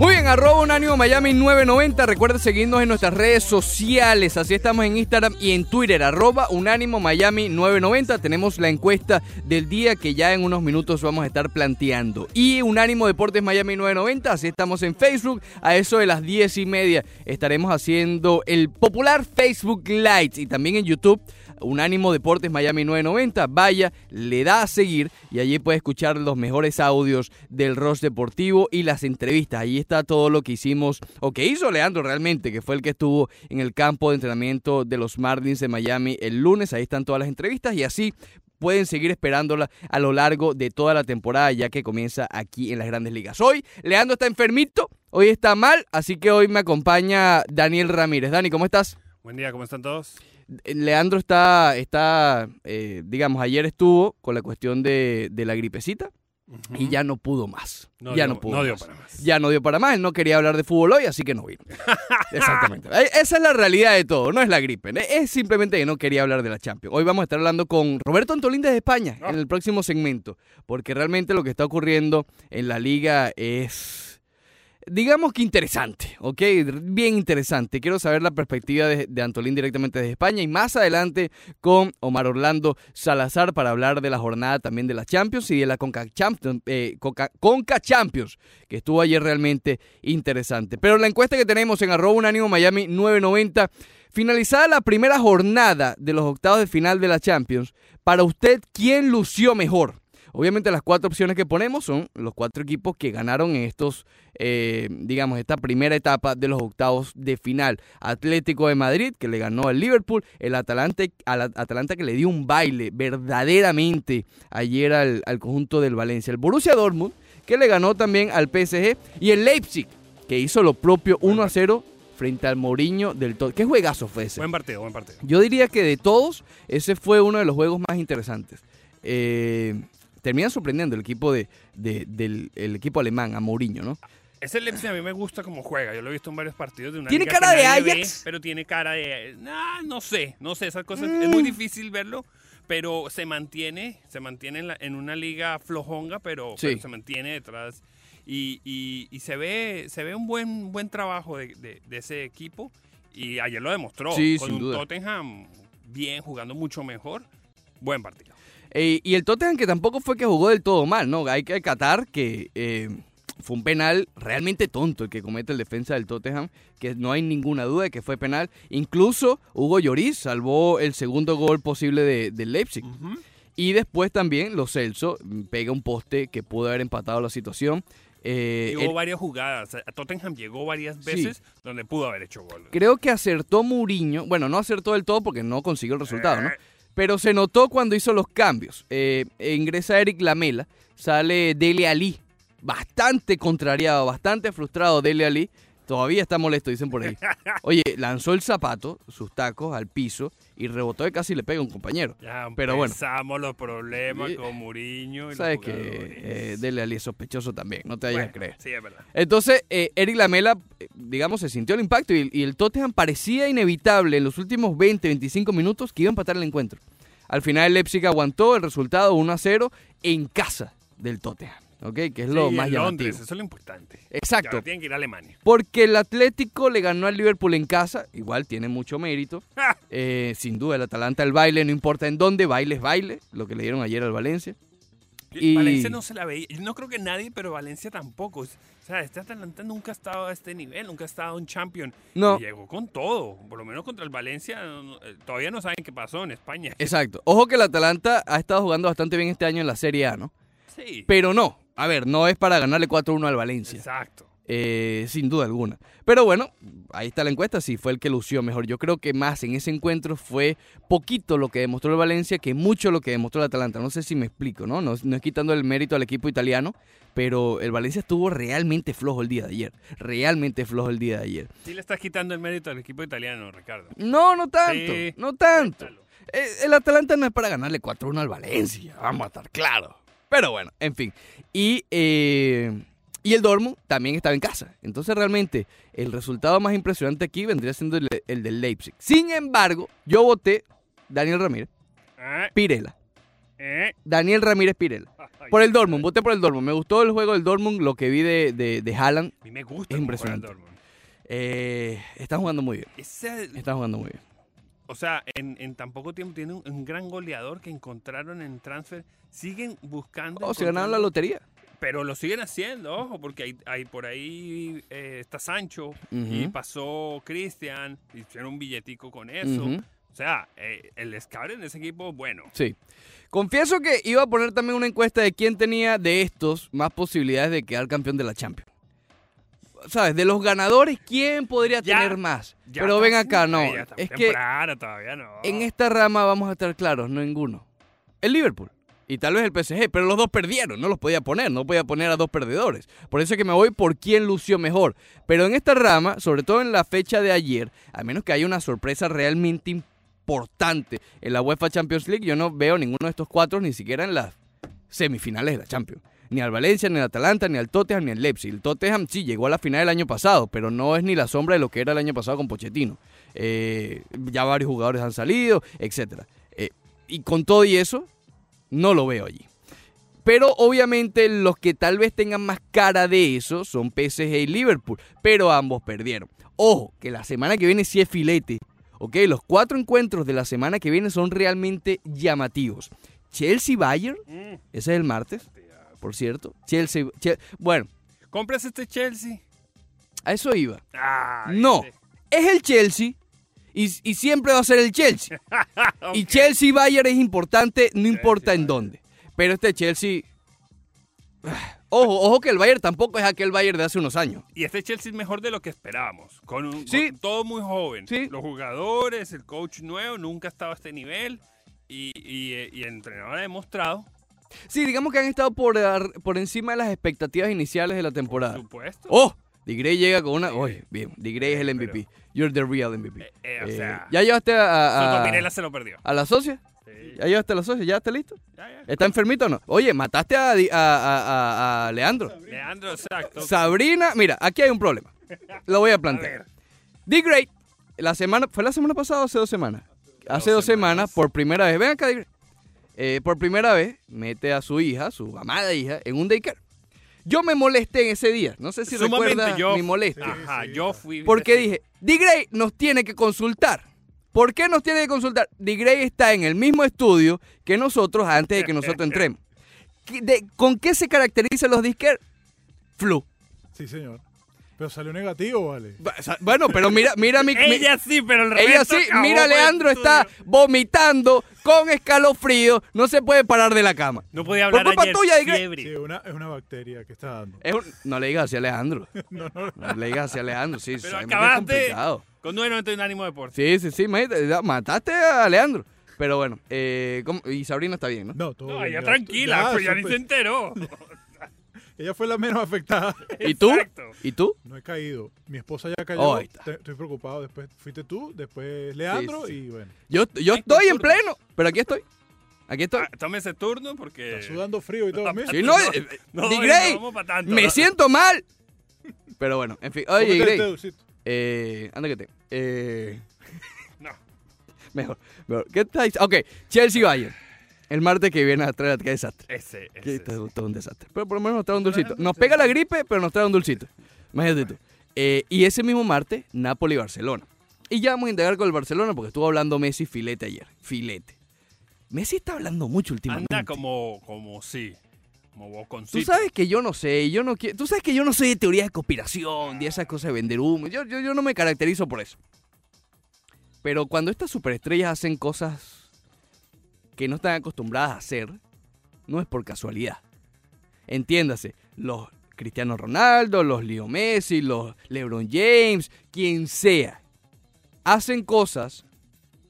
Muy bien, arroba Unánimo Miami 990. Recuerda seguirnos en nuestras redes sociales. Así estamos en Instagram y en Twitter, arroba Unánimo Miami 990. Tenemos la encuesta del día que ya en unos minutos vamos a estar planteando. Y Unánimo Deportes Miami 990. Así estamos en Facebook. A eso de las 10 y media estaremos haciendo el popular Facebook Live y también en YouTube Unánimo Deportes Miami 990. Vaya, le da a seguir y allí puede escuchar los mejores audios del Ross Deportivo y las entrevistas. Allí está todo lo que hicimos o que hizo Leandro realmente, que fue el que estuvo en el campo de entrenamiento de los Marlins de Miami el lunes. Ahí están todas las entrevistas y así pueden seguir esperándola a lo largo de toda la temporada ya que comienza aquí en las grandes ligas. Hoy Leandro está enfermito, hoy está mal, así que hoy me acompaña Daniel Ramírez. Dani, ¿cómo estás? Buen día, ¿cómo están todos? Leandro está, está eh, digamos, ayer estuvo con la cuestión de, de la gripecita y ya no pudo más. No ya dio- no pudo no dio más. para más. Ya no dio para más. Él no quería hablar de fútbol hoy, así que no vino. Exactamente. Eh, Esa es la realidad de todo. No es la gripe. ¿eh? Es simplemente que no quería hablar de la Champions. Hoy vamos a estar hablando con Roberto Antolín desde España Ah. en el próximo segmento. Porque realmente lo que está ocurriendo en la liga es digamos que interesante, ¿ok? Bien interesante. Quiero saber la perspectiva de, Antolín directamente desde España y más adelante con Omar Orlando Salazar para hablar de la jornada también de la Champions y de la Conca Champions, eh, Champions, que estuvo ayer realmente interesante. Pero la encuesta que tenemos en arroba unánimo Miami 990, finalizada la primera jornada de los octavos de final de la Champions, para usted, ¿quién lució mejor? Obviamente las cuatro opciones que ponemos son los cuatro equipos que ganaron en estos, eh, digamos, esta primera etapa de los octavos de final. Atlético de Madrid, que le ganó al Liverpool, el Atalanta, al Atalanta que le dio un baile verdaderamente ayer al, al conjunto del Valencia. El Borussia Dortmund, que le ganó también al PSG, y el Leipzig, que hizo lo propio 1 a 0 frente al Mourinho del todo. ¿Qué juegazo fue ese? Buen partido, buen partido. Yo diría que de todos, ese fue uno de los juegos más interesantes. Eh, termina sorprendiendo el equipo de, de- del el equipo alemán, a Mourinho, ¿no? Ese Leipzig a mí me gusta como juega. Yo lo he visto en varios partidos de una ¿Tiene liga cara de nadie ve, Ajax? pero tiene cara de... nah, no sé, no sé. Esas cosas... Es muy difícil verlo, pero se mantiene, se mantiene en, la- en una liga flojonga, pero, Sí. pero se mantiene detrás. Y, y- y se ve se ve un buen buen trabajo de, de- de ese equipo. Y ayer lo demostró. Sí, con sin un duda. Tottenham bien, jugando mucho mejor. Buen partido. Eh, y el Tottenham que tampoco fue que jugó del todo mal, ¿no? Hay que acatar que eh, fue un penal realmente tonto el que comete el defensa del Tottenham, que no hay ninguna duda de que fue penal. Incluso Hugo Lloris salvó el segundo gol posible de, del Leipzig. Y después también Lo Celso mm, pega un poste que pudo haber empatado la situación. Eh, hubo el- varias jugadas. A Tottenham llegó varias veces donde pudo haber hecho gol. creo que acertó Mourinho. Bueno, no acertó del todo porque no consiguió el resultado, ¿no? Pero se notó cuando hizo los cambios. Eh, ingresa Eric Lamela, sale Dele Ali, bastante contrariado, bastante frustrado Dele Ali. Todavía está molesto, dicen por ahí. Oye, lanzó el zapato, sus tacos, al piso y rebotó y casi le pega a un compañero. Ya Pero bueno. los problemas con Mourinho. y los Sabes que eh, Dele Ali es sospechoso también, no te vayas a Bueno, creer. Sí, es verdad. Entonces, eh, Eric Lamela, digamos, se sintió el impacto y, y el Tottenham parecía inevitable en los últimos 20, 25 minutos que iba a empatar el encuentro. Al final el Leipzig aguantó el resultado 1 a 0 en casa del Tottenham, ¿ok? Que es lo Sí, más en llamativo. Londres, eso es lo importante. Exacto. Ahora tienen que ir a Alemania. Porque el Atlético le ganó al Liverpool en casa, igual tiene mucho mérito. Eh, sin duda, el Atalanta, el baile, no importa en dónde, baile es baile, lo que le dieron ayer al Valencia. Y- Valencia no se la veía. Yo No creo que nadie, pero Valencia tampoco. O sea, este Atalanta nunca ha estado a este nivel, nunca ha estado un champion. No. Y llegó con todo. Por lo menos contra el Valencia. eh, Todavía no saben qué pasó en España. Exacto. Ojo que el Atalanta ha estado jugando bastante bien este año en la Serie A, ¿no? Sí. Pero no, a ver, no es para ganarle 4-1 al Valencia, Exacto. Eh, sin duda alguna. Pero bueno, ahí está la encuesta, sí fue el que lució mejor. Yo creo que más en ese encuentro fue poquito lo que demostró el Valencia que mucho lo que demostró el Atalanta. No sé si me explico, ¿no? No, no es quitando el mérito al equipo italiano, pero el Valencia estuvo realmente flojo el día de ayer. Realmente flojo el día de ayer. Sí le estás quitando el mérito al equipo italiano, Ricardo. No, no tanto, Sí. no tanto. Cuéntalo. Eh, El Atalanta no es para ganarle 4-1 al Valencia, vamos a estar claros. Pero bueno, en fin. Y, eh, y el Dortmund también estaba en casa. Entonces realmente el resultado más impresionante aquí vendría siendo el, el del Leipzig. Sin embargo, yo voté Daniel Ramírez, Ah, Pirela. eh. Daniel Ramírez Pirela. Por el Dortmund, voté por el Dortmund. Me gustó el juego del Dortmund, lo que vi de, de, de Haaland. A mí me gusta. Es juega el impresionante. Dortmund. Eh, está jugando muy bien. Ese- Está jugando muy bien. o sea, en, en tan poco tiempo tiene un, un gran goleador que encontraron en transfer. Siguen buscando. Oh, se ganaron la lotería. Pero lo siguen haciendo, ojo, porque hay, hay por ahí eh, está Sancho y pasó Cristian, hicieron un billetico con eso. O sea, eh, el scout en ese equipo, bueno. Sí. Confieso que iba a poner también una encuesta de quién tenía de estos más posibilidades de quedar campeón de la Champions. ¿Sabes? De los ganadores, ¿quién podría Ya, tener más? Ya Pero ven acá, no. Es que todavía no. en esta rama vamos a estar claros, no ninguno. El Liverpool. Y tal vez el PSG, pero los dos perdieron, no los podía poner, no podía poner a dos perdedores. Por eso es que me voy por quién lució mejor. Pero en esta rama, sobre todo en la fecha de ayer, a menos que haya una sorpresa realmente importante en la UEFA Champions League, yo no veo ninguno de estos cuatro ni siquiera en las semifinales de la Champions. Ni al Valencia, ni al Atalanta, ni al Tottenham, ni al Leipzig. El Tottenham sí llegó a la final el año pasado, pero no es ni la sombra de lo que era el año pasado con Pochettino. Eh, ya varios jugadores han salido, etc. y con todo y eso, no lo veo allí. Pero obviamente los que tal vez tengan más cara de eso son PSG y Liverpool, pero ambos perdieron. Ojo, que la semana que viene sí es filete. Ok, los cuatro encuentros de la semana que viene son realmente llamativos. Chelsea-Bayern, Mm, ese es el martes, por cierto. Chelsea, Chel- bueno, ¿Compras este Chelsea? a eso iba. Ah, No, es el Chelsea y, y siempre va a ser el Chelsea. Y Ok. Chelsea-Bayern es importante, no importa en Chelsea-Bayern. dónde. Pero este Chelsea... Ojo, ojo que el Bayern tampoco es aquel Bayern de hace unos años. Y este Chelsea es mejor de lo que esperábamos. Con, un, Sí. con todo muy joven. Sí. Los jugadores, el coach nuevo, nunca ha estado a este nivel. Y, y, eh, y el entrenador ha demostrado, Sí, digamos que han estado por, por encima de las expectativas iniciales de la por temporada. supuesto. ¡Oh! Digrey llega con una... Oye, bien, Digrey es el MVP. You're the real MVP. Eh, eh, o Eh, sea, ¿Ya llevaste a, a, Soto se lo perdió. a la socia? Sí. ¿Ya llevaste a la socia? ¿Ya está listo? Ya, ya. ¿Está enfermito o no? Oye, mataste a, a- a- Leandro. Leandro, exacto. Sabrina, mira, aquí hay un problema. Lo voy a plantear. ver, D Great, la semana, ¿fue la semana pasada o hace dos semanas? Hace dos semanas, semanas. por primera vez, ven acá, D. Great. Eh, por primera vez, mete a su hija, su amada hija, en un daycare. Yo me molesté en ese día, no sé si Sumamente, recuerdas yo- mi molestia. Ajá, sí, yo fui. Porque dije, D Gray nos tiene que consultar. ¿Por qué nos tiene que consultar? D Gray está en el mismo estudio que nosotros antes de que nosotros entremos. ¿Qué- de- ¿Con qué se caracterizan los disqueros? Flu. Sí, señor. Pero salió negativo, vale. Bueno, pero mira, mira mi, Ella sí, pero el Ella resto sí, acabó mira, con el Leandro está estudio. vomitando con escalofrío, no se puede parar de la cama. No podía hablar Por culpa ayer. tuya, fiebre. Sí, una, es una bacteria que está dando. Es un- no le digas así a Alejandro. No, no, No le digas así a Alejandro, sí, Pero sabemos que es acabaste complicado. con 9.91 ánimo deporte. Sí, sí, sí, imagínate, ya mataste a Alejandro. Pero bueno, eh, ¿cómo? y Sabrina está bien, ¿no? no, todo No, bien, ella ya- tranquila, pues ya ni supe- se enteró. Ella fue la menos afectada. ¿Y tú? Exacto. ¿Y tú? No he caído. Mi esposa ya cayó. Oh. Te- Estoy preocupado. Después fuiste tú, después Leandro Sí, sí, sí. y bueno. Yo, yo Ay, estoy en pleno, pero aquí estoy. Aquí estoy. Ah, tome ese turno porque. Está sudando frío y todo. mira. Sí, no, eh, No, Di no Grey, vamos pa' tanto, me ¿no? siento mal. Pero bueno, en fin. Oye, Cómete Grey, dulcito. eh, anda que te. Eh, No. mejor, mejor. ¿Qué está diciendo? Ok, Chelsea Bayern. El martes que viene a traer qué desastre. Ese, Que ese. esto es todo un desastre. Pero por lo menos nos trae un dulcito. Nos pega la gripe, pero nos trae un dulcito. Imagínate tú. Eh, y ese mismo martes, Napoli-Barcelona. Y ya vamos a indagar con el Barcelona porque estuvo hablando Messi filete ayer. Filete. Messi está hablando mucho últimamente. Anda como, como sí. Como Tú sabes que yo no sé, yo no quiero, tú sabes que yo no soy de teorías de conspiración, de esas cosas de vender humo. Yo, yo, yo no me caracterizo por eso. Pero cuando estas superestrellas hacen cosas que no están acostumbradas a hacer, no es por casualidad. Entiéndase, los Cristiano Ronaldo, los Leo Messi, los LeBron James, quien sea, hacen cosas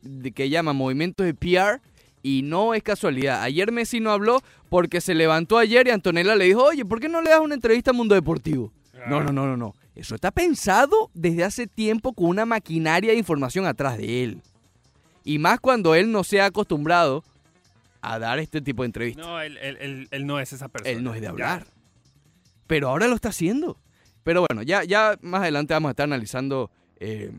de que llaman movimientos de PR y no es casualidad. Ayer Messi no habló porque se levantó ayer y Antonella le dijo, oye, ¿por qué no le das una entrevista a Mundo Deportivo? No, no, no, no, no. Eso está pensado desde hace tiempo con una maquinaria de información atrás de él. Y más cuando él no se ha acostumbrado a dar este tipo de entrevistas. No, él, él, él, él no es esa persona. Él no es de Ya. hablar. Pero ahora lo está haciendo. Pero bueno, ya, ya más adelante vamos a estar analizando eh,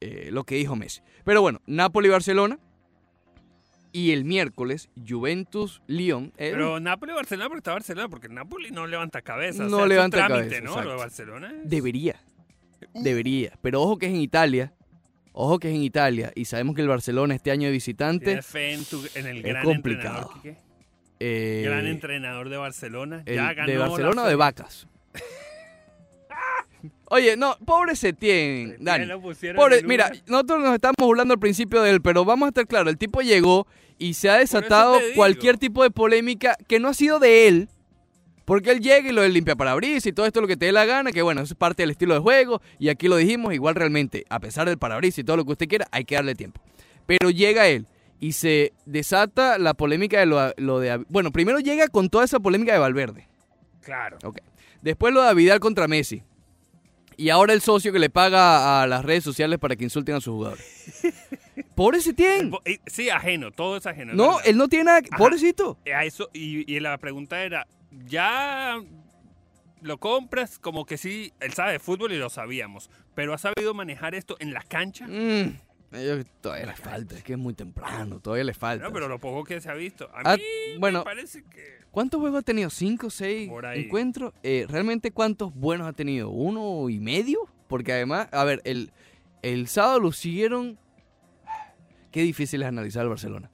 eh, lo que dijo Messi. Pero bueno, Napoli-Barcelona. Y el miércoles, Juventus-Lyon. eh, Pero Napoli-Barcelona, porque está Barcelona, porque Napoli no levanta cabeza. o No sea, es un levanta trámite, cabeza, ¿no? Lo de Barcelona es- Debería. Debería. Pero ojo que es en Italia. Ojo que es en Italia. Y sabemos que el Barcelona este año de visitante. Fe en, tu- en el Es gran complicado. entrenador, Quique. eh, Gran entrenador de Barcelona. el- ya ganó ¿De Barcelona o de vacas? Oye, no, pobre Setién, Dani. Pobre, mira, nosotros nos estamos burlando al principio de él, pero vamos a estar claros, el tipo llegó y se ha desatado cualquier tipo de polémica que no ha sido de él, porque él llega y lo limpia parabrisas y todo esto lo que te dé la gana, que bueno, eso es parte del estilo de juego, y aquí lo dijimos, igual realmente, a pesar del parabrisas y todo lo que usted quiera, hay que darle tiempo. Pero llega él y se desata la polémica de lo, lo de... Bueno, primero llega con toda esa polémica de Valverde. Claro. Ok. Después lo de Vidal contra Messi. Y ahora el socio que le paga a las redes sociales para que insulten a sus jugadores. Pobre Setién. Sí, ajeno, todo es ajeno. No, él no tiene nada. Pobrecito. Eh, A eso, y, y la pregunta era, ¿ya lo compras? Como que sí, él sabe de fútbol y lo sabíamos, pero ¿ha sabido manejar esto en la cancha? Mm, todavía le falta. Es que es muy temprano. Todavía le falta. No, pero lo poco que se ha visto. A Ah, mí bueno. me parece que... ¿Cuántos juegos ha tenido? ¿Cinco, seis encuentros? Eh, ¿Realmente cuántos buenos ha tenido? ¿Uno y medio? Porque además, a ver, el, el sábado lo siguieron. Qué difícil es analizar al Barcelona.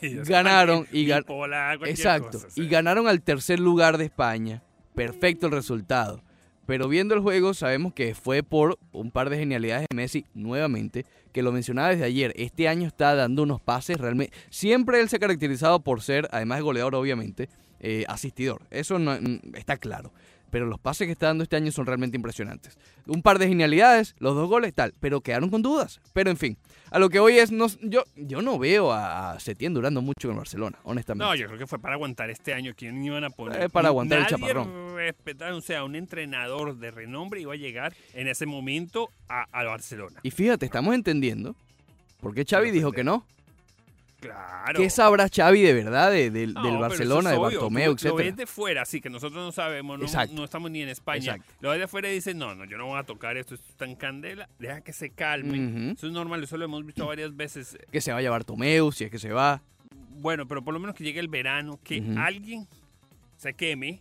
Sí, Ganaron y gan- bipolar, cualquier Exacto. cosa, sí. Y ganaron al tercer lugar de España. Perfecto el resultado. Pero viendo el juego sabemos que fue por un par de genialidades de Messi nuevamente, que lo mencionaba desde ayer. Este año está dando unos pases realmente... Siempre él se ha caracterizado por ser, además de goleador obviamente, eh, asistidor. Eso no, mm, está claro. Pero los pases que está dando este año son realmente impresionantes. Un par de genialidades, los dos goles, tal, pero quedaron con dudas. Pero en fin, a lo que hoy es, no, yo, yo no veo a Setién durando mucho en Barcelona, honestamente. No, yo creo que fue para aguantar este año. ¿Quién iban a poner? Eh, para aguantar el chaparrón. respetaba, o sea, un entrenador de renombre iba a llegar en ese momento a, a Barcelona. Y fíjate, estamos entendiendo por qué Xavi dijo que no. Claro. ¿Qué sabrá Xavi de verdad de- del- No, del pero Barcelona, de. Bartomeu, Tú Lo etcétera? ves de fuera, así que nosotros no sabemos, no, estamos ni en España. Exacto. Lo ves de fuera y dicen, no, no, yo no voy a tocar esto, esto está en candela, deja que se calmen. Ujú. Eso es normal, eso lo hemos visto varias veces. Que se vaya Bartomeu, si es que se va. Bueno, pero por lo menos que llegue el verano, que alguien se queme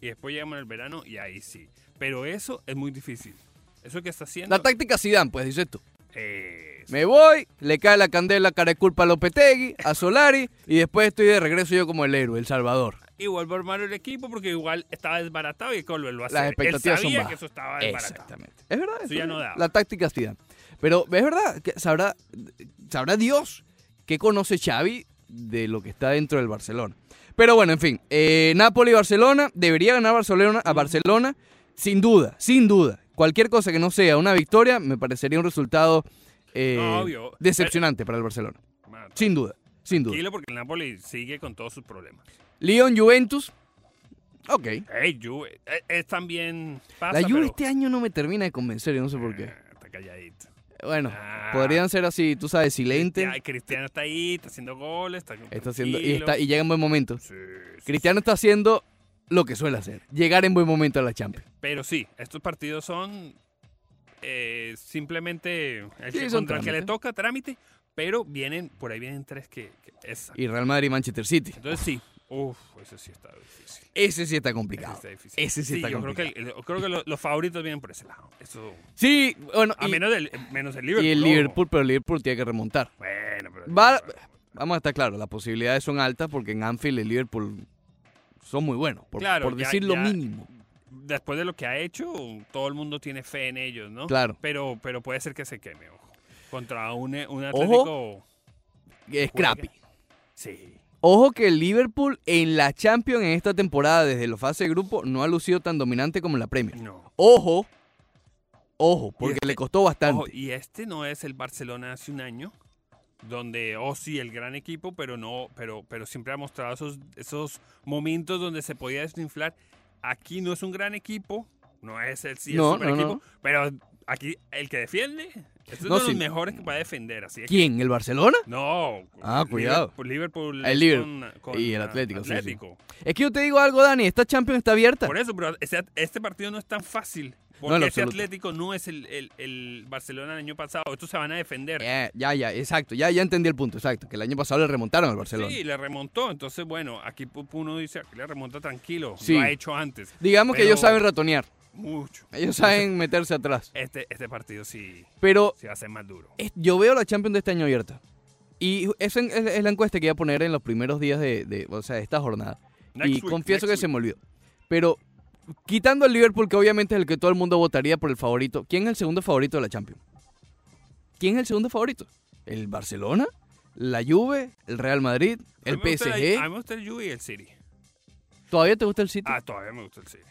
y después llegamos al verano y ahí sí. Pero eso es muy difícil. Eso que está haciendo... La táctica Zidane, pues, dices tú. Es- Me voy, le cae la candela cara de culpa a Lopetegui, a Solari, y después estoy de regreso yo como el héroe, el salvador. Y vuelvo a armar el equipo porque igual estaba desbaratado y que volverlo a hacer. Las expectativas Él son sabía que eso estaba desbaratado. Exactamente. Es verdad. Eso ya no da. La táctica Zidane. Pero es verdad, que sabrá, sabrá Dios qué conoce Xavi de lo que está dentro del Barcelona. Pero bueno, en fin, eh, Napoli-Barcelona, debería ganar Barcelona a Barcelona, sin duda, sin duda. Cualquier cosa que no sea una victoria, me parecería un resultado eh, No, decepcionante para el Barcelona. Sin duda, sin duda. Porque el Napoli sigue con todos sus problemas. Lyon-Juventus, ok. Hey, Juve, eh, es también pasa, La Juve pero- este año no me termina de convencer, yo no sé por qué. Eh, Está calladito. Bueno, Ah. podrían ser así, tú sabes, silente. Cristiano está ahí, está haciendo goles, está, Está haciendo, y, está, y llega en buen momento. Sí, sí, Cristiano está haciendo lo que suele hacer, llegar en buen momento a la Champions. Pero sí, estos partidos son eh, simplemente el Sí, que, son contra el que le toca trámite, pero vienen, por ahí vienen tres que, que es. Y Real Madrid y Manchester City. Entonces sí, uff, ese sí está difícil. Ese sí está Ese complicado. está difícil. Ese sí está yo creo que, complicado. el- creo que lo- los favoritos vienen por ese lado. Eso, Sí, bueno, a y, menos, del, menos el Liverpool. y el. Liverpool, pero el Liverpool tiene que remontar. Bueno, pero Va- vamos a estar claros, las posibilidades son altas porque en Anfield el Liverpool son muy buenos, por, Claro, por ya- decir lo ya- mínimo. después de lo que ha hecho, todo el mundo tiene fe en ellos, ¿no? Claro. Pero, pero puede ser que se queme, ojo. Contra un, un Ojo. Atlético. Es crappy. Sí. Ojo que el Liverpool en la Champions en esta temporada, desde la fase de grupo, no ha lucido tan dominante como en la Premier. No. Ojo, ojo, porque este- le costó bastante. Ojo, y este no es el Barcelona hace un año, donde, oh sí, el gran equipo, pero no, pero, pero siempre ha mostrado esos, esos momentos donde se podía desinflar. Aquí no es un gran equipo, no es el, sí, el No, super no, no. equipo, pero aquí el que defiende, este es No, uno de los sí. mejores que puede defender, así ¿Quién? ¿El Barcelona? No. Ah, cuidado. Liverpool, Liverpool El Liverpool. con- con, Y el ah, Atlético, sí, sí. Atlético. Es que yo te digo algo, Dani, esta Champions está abierta. Por eso, pero este, este partido no es tan fácil. Porque ese absoluto. Atlético no es el, el- el Barcelona del año pasado. Estos se van a defender. Ya, ya, exacto. Ya, ya entendí el punto, exacto. Que el año pasado le remontaron al Barcelona. Sí, le remontó. Entonces, bueno, aquí uno dice, aquí le remonta tranquilo. Sí. Lo ha hecho antes. Digamos que ellos saben ratonear. Mucho. Ellos saben meterse atrás. Este, este partido sí, Pero a ser más duro. es- yo veo la Champions de este año abierta. Y esa es, es la encuesta que iba a poner en los primeros días de, de- o sea, esta jornada. Next y week, confieso que se me olvidó. Pero quitando al Liverpool, que obviamente es el que todo el mundo votaría por el favorito, ¿quién es el segundo favorito de la Champions? ¿Quién es el segundo favorito? ¿El Barcelona? ¿La Juve? ¿El Real Madrid? ¿El PSG? A mí me gusta el Juve y el City. ¿Todavía te gusta el City? Ah, todavía me gusta el City.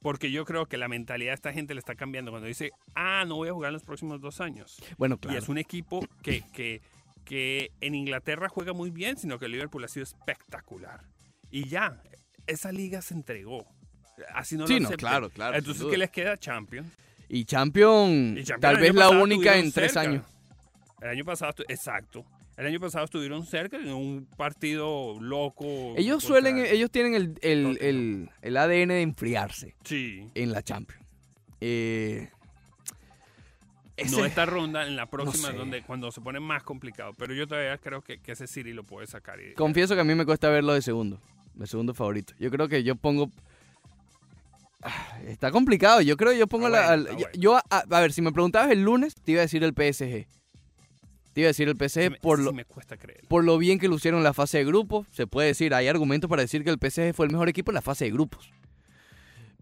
Porque yo creo que la mentalidad de esta gente le está cambiando cuando dice, ah, no voy a jugar en los próximos dos años. bueno, Y claro. es un equipo que, que, que en Inglaterra juega muy bien, sino que el Liverpool ha sido espectacular. Y ya, esa liga se entregó. Así no Sí, lo no, claro, claro, Entonces. ¿qué les queda? Champions. Y Champions, Y Champions tal vez la única en tres años. El año pasado, exacto. El año pasado estuvieron cerca en un partido loco. Ellos suelen, ellos tienen el, el, el, el ADN de enfriarse Sí. en la Champions. Eh, ese- No esta ronda, en la próxima, sé. donde cuando se pone más complicado. Pero yo todavía creo que, que ese City lo puede sacar. y- Confieso que a mí me cuesta verlo de segundo, de segundo favorito. Yo creo que yo pongo... Ah, Está complicado, yo creo que yo pongo Está la... al- está yo- bueno. yo, a, a ver, si me preguntabas el lunes, te iba a decir el PSG. Te iba a decir el PSG Sí me- por sí lo, me cuesta creer. por lo bien que lucieron en la fase de grupos. Se puede decir, hay argumentos para decir que el PSG fue el mejor equipo en la fase de grupos.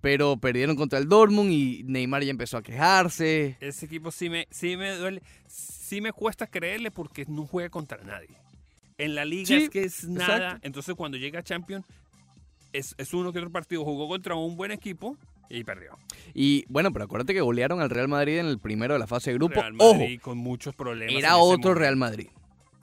Pero perdieron contra el Dortmund y Neymar ya empezó a quejarse. Ese equipo sí me, sí me duele. Sí me cuesta creerle porque no juega contra nadie. En la liga Sí, es que es nada. exacto. Entonces cuando llega a Champions, es, es uno que otro partido. Jugó contra un buen equipo y perdió. Y bueno, pero acuérdate que golearon al Real Madrid en el primero de la fase de grupo. Real Ojo, Madrid con muchos problemas. era otro. Real Madrid.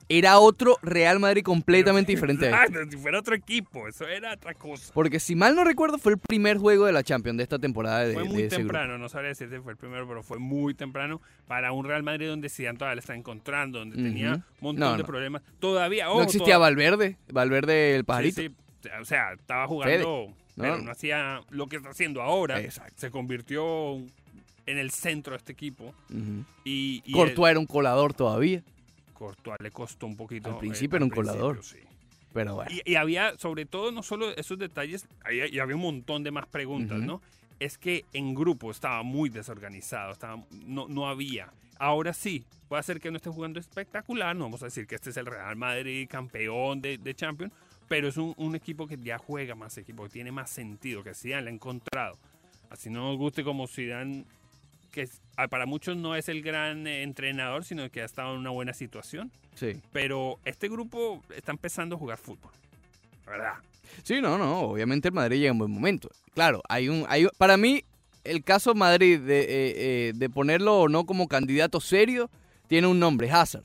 Era otro Real Madrid completamente diferente. a este. Exacto, si fuera otro equipo, eso era otra cosa. Porque si mal no recuerdo, fue el primer juego de la Champions de esta temporada de, Fue de muy grupo. temprano, no sabría decirte si fue el primero, pero fue muy temprano para un Real Madrid donde Zidane todavía le está encontrando, donde tenía un montón No, de no. problemas. Todavía, No existía Valverde, Valverde el pajarito. Sí, sí, o sea, estaba jugando, No, pero no. hacía lo que está haciendo ahora. Exacto. Se convirtió en el centro de este equipo. Ujú. Y, y Courtois era un colador todavía, Courtois le costó un poquito. Al eh, principio era un colador. sí. pero bueno. Y, y había, sobre todo, no solo esos detalles, había- y había un montón de más preguntas. ¿no? Es que en grupo estaba muy desorganizado, estaba, no, no había. Ahora sí, puede ser que no esté jugando espectacular, no vamos a decir que este es el Real Madrid, campeón de, de Champions, pero es un, un equipo que ya juega más equipo, que tiene más sentido, que Zidane le ha encontrado. Así no nos guste como Zidane, que para muchos no es el gran eh, entrenador, sino que ha estado en una buena situación. Sí. Pero este grupo está empezando a jugar fútbol. ¿Verdad? Sí, no, no, obviamente el Madrid llega en buen momento. Claro, hay un, hay, para mí el caso Madrid de, eh, eh, de ponerlo o no como candidato serio tiene un nombre, Hazard.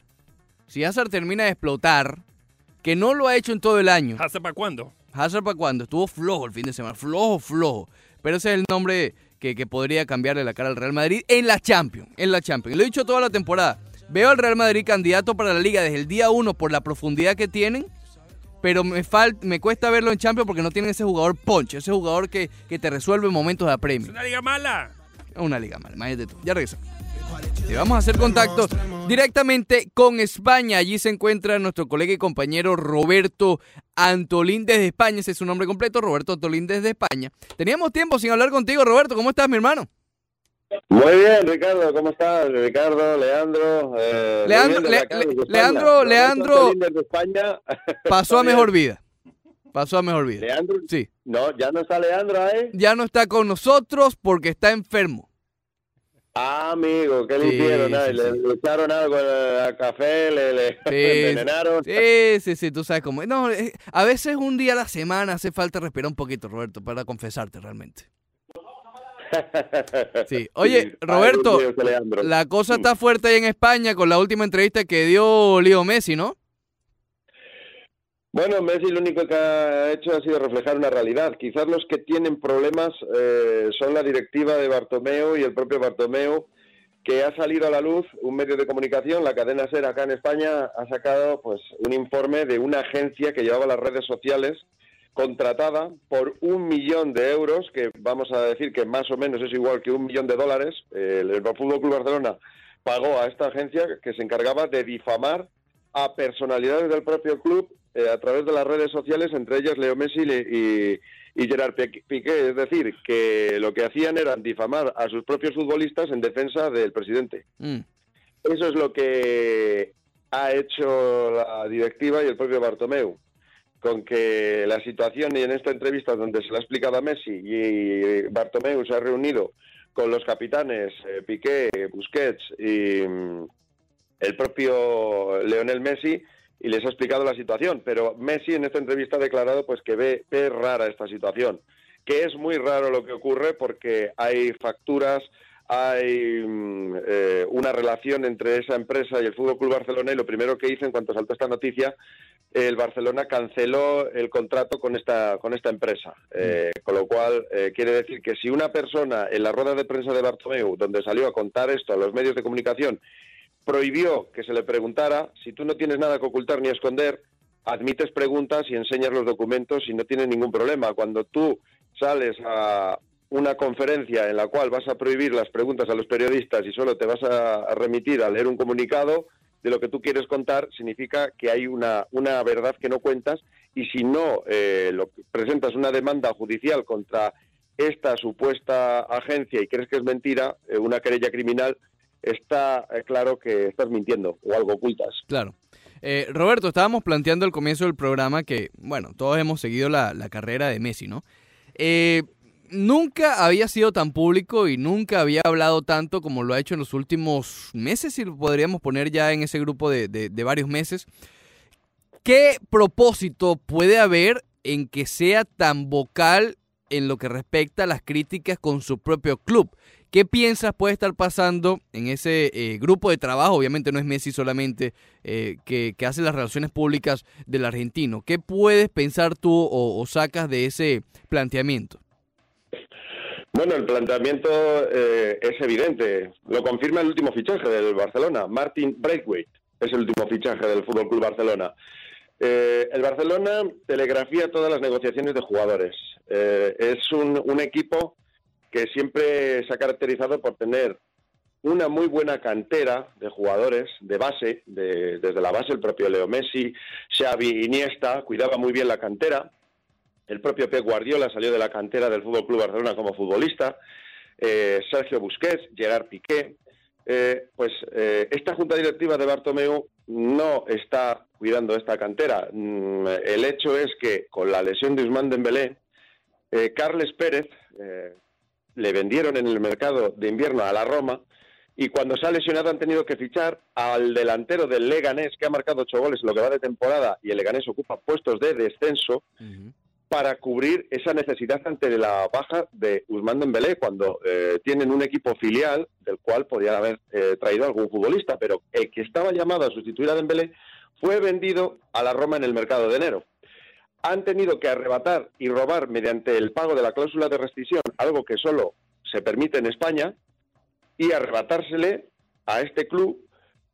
Si Hazard termina de explotar, que no lo ha hecho en todo el año. ¿Hasta para cuándo? Hazard para cuando estuvo flojo el fin de semana, flojo, flojo. Pero ese es el nombre que, que podría cambiarle la cara al Real Madrid en la Champions, en la Champions. Lo he dicho toda la temporada. Veo al Real Madrid candidato para la liga desde el día uno por la profundidad que tienen, pero me fal- me cuesta verlo en Champions porque no tienen ese jugador punch, ese jugador que, que te resuelve en momentos de Es apremio. una liga mala. Es una liga mala, imagínate tú. Ya regresamos. Y vamos a hacer contacto directamente con España. Allí se encuentra nuestro colega y compañero Roberto Antolín desde España. Ese es su nombre completo, Roberto Antolín desde España. Teníamos tiempo sin hablar contigo, Roberto. ¿Cómo estás, mi hermano? Muy bien, Ricardo, ¿cómo estás? Ricardo, Leandro. eh, Leandro- Le- Le- España. Leandro- Leandro- España. Pasó a mejor vida. Pasó a mejor vida. Leandro, Sí. no, ya no está Leandro ahí. Ya no está con nosotros porque está enfermo. Ah, amigo, ¿qué le Sí, hicieron? Sí, le, sí. le echaron algo al al café, le, le envenenaron. Sí, sí, sí, tú sabes cómo. No, eh, a veces un día a la semana hace falta respirar un poquito, Roberto, para confesarte realmente. Sí. Oye, Roberto. La cosa está fuerte ahí en España con la última entrevista que dio Leo Messi, ¿no? Bueno, Messi lo único que ha hecho ha sido reflejar una realidad. Quizás los que tienen problemas eh, son la directiva de Bartomeu y el propio Bartomeu, que ha salido a la luz un medio de comunicación, la cadena SER acá en España, ha sacado pues un informe de una agencia que llevaba las redes sociales contratada por un millón de euros, que vamos a decir que más o menos es igual que un millón de dólares. El, el Fútbol Club Barcelona pagó a esta agencia que se encargaba de difamar a personalidades del propio club eh, a través de las redes sociales, entre ellas Leo Messi y, y Gerard Piqué. Es decir, que lo que hacían era difamar a sus propios futbolistas en defensa del presidente. Mm. Eso es lo que ha hecho la directiva y el propio Bartomeu. Con que la situación, y en esta entrevista donde se le ha explicado a Messi y Bartomeu se ha reunido con los capitanes eh, Piqué, Busquets y mm, el propio Leonel Messi, y les ha explicado la situación. Pero Messi en esta entrevista ha declarado pues que ve, ve rara esta situación, que es muy raro lo que ocurre porque hay facturas, hay mm, eh, una relación entre esa empresa y el Fútbol Club Barcelona y lo primero que hizo en cuanto saltó esta noticia el Barcelona canceló el contrato con esta con esta empresa Eh, con lo cual eh, quiere decir que si una persona en la rueda de prensa de Bartomeu donde salió a contar esto a los medios de comunicación prohibió que se le preguntara si tú no tienes nada que ocultar ni esconder admites preguntas y enseñas los documentos y no tienes ningún problema. Cuando tú sales a una conferencia en la cual vas a prohibir las preguntas a los periodistas y solo te vas a, remitir a leer un comunicado de lo que tú quieres contar, significa que hay una, una verdad que no cuentas y si no eh, lo, presentas una demanda judicial contra esta supuesta agencia y crees que es mentira, eh, una querella criminal, está eh, claro que estás mintiendo o algo ocultas. Claro. Eh, Roberto, estábamos planteando al comienzo del programa que, bueno, todos hemos seguido la, carrera de Messi, ¿no? Eh, nunca había sido tan público y nunca había hablado tanto como lo ha hecho en los últimos meses, si lo podríamos poner ya en ese grupo de, de, de varios meses. ¿Qué propósito puede haber en que sea tan vocal en lo que respecta a las críticas con su propio club? ¿Qué piensas puede estar pasando en ese eh, grupo de trabajo? Obviamente no es Messi solamente eh, que, hace las relaciones públicas del argentino. ¿Qué puedes pensar tú o, sacas de ese planteamiento? Bueno, el planteamiento eh, es evidente. Lo confirma el último fichaje del Barcelona. Martin Braithwaite es el último fichaje del Fútbol Club Barcelona. Eh, el Barcelona telegrafía todas las negociaciones de jugadores. Es un, un, equipo que siempre se ha caracterizado por tener una muy buena cantera de jugadores de base, de, desde la base el propio Leo Messi, Xavi Iniesta, cuidaba muy bien la cantera. El propio Pep Guardiola salió de la cantera del Fútbol Club Barcelona como futbolista. Eh, Sergio Busquets, Gerard Piqué. Eh, pues eh, esta junta directiva de Bartomeu no está cuidando esta cantera. Mm, el hecho es que con la lesión de Usman Dembélé, Carles Pérez le vendieron en el mercado de invierno a la Roma y cuando se ha lesionado han tenido que fichar al delantero del Leganés que ha marcado ocho goles en lo que va de temporada y el Leganés ocupa puestos de descenso. Uh -huh para cubrir esa necesidad ante la baja de Usman Dembélé cuando eh, tienen un equipo filial del cual podrían haber eh, traído algún futbolista, pero el que estaba llamado a sustituir a Dembélé fue vendido a la Roma en el mercado de enero. Han tenido que arrebatar y robar mediante el pago de la cláusula de rescisión, algo que solo se permite en España, y arrebatársele a este club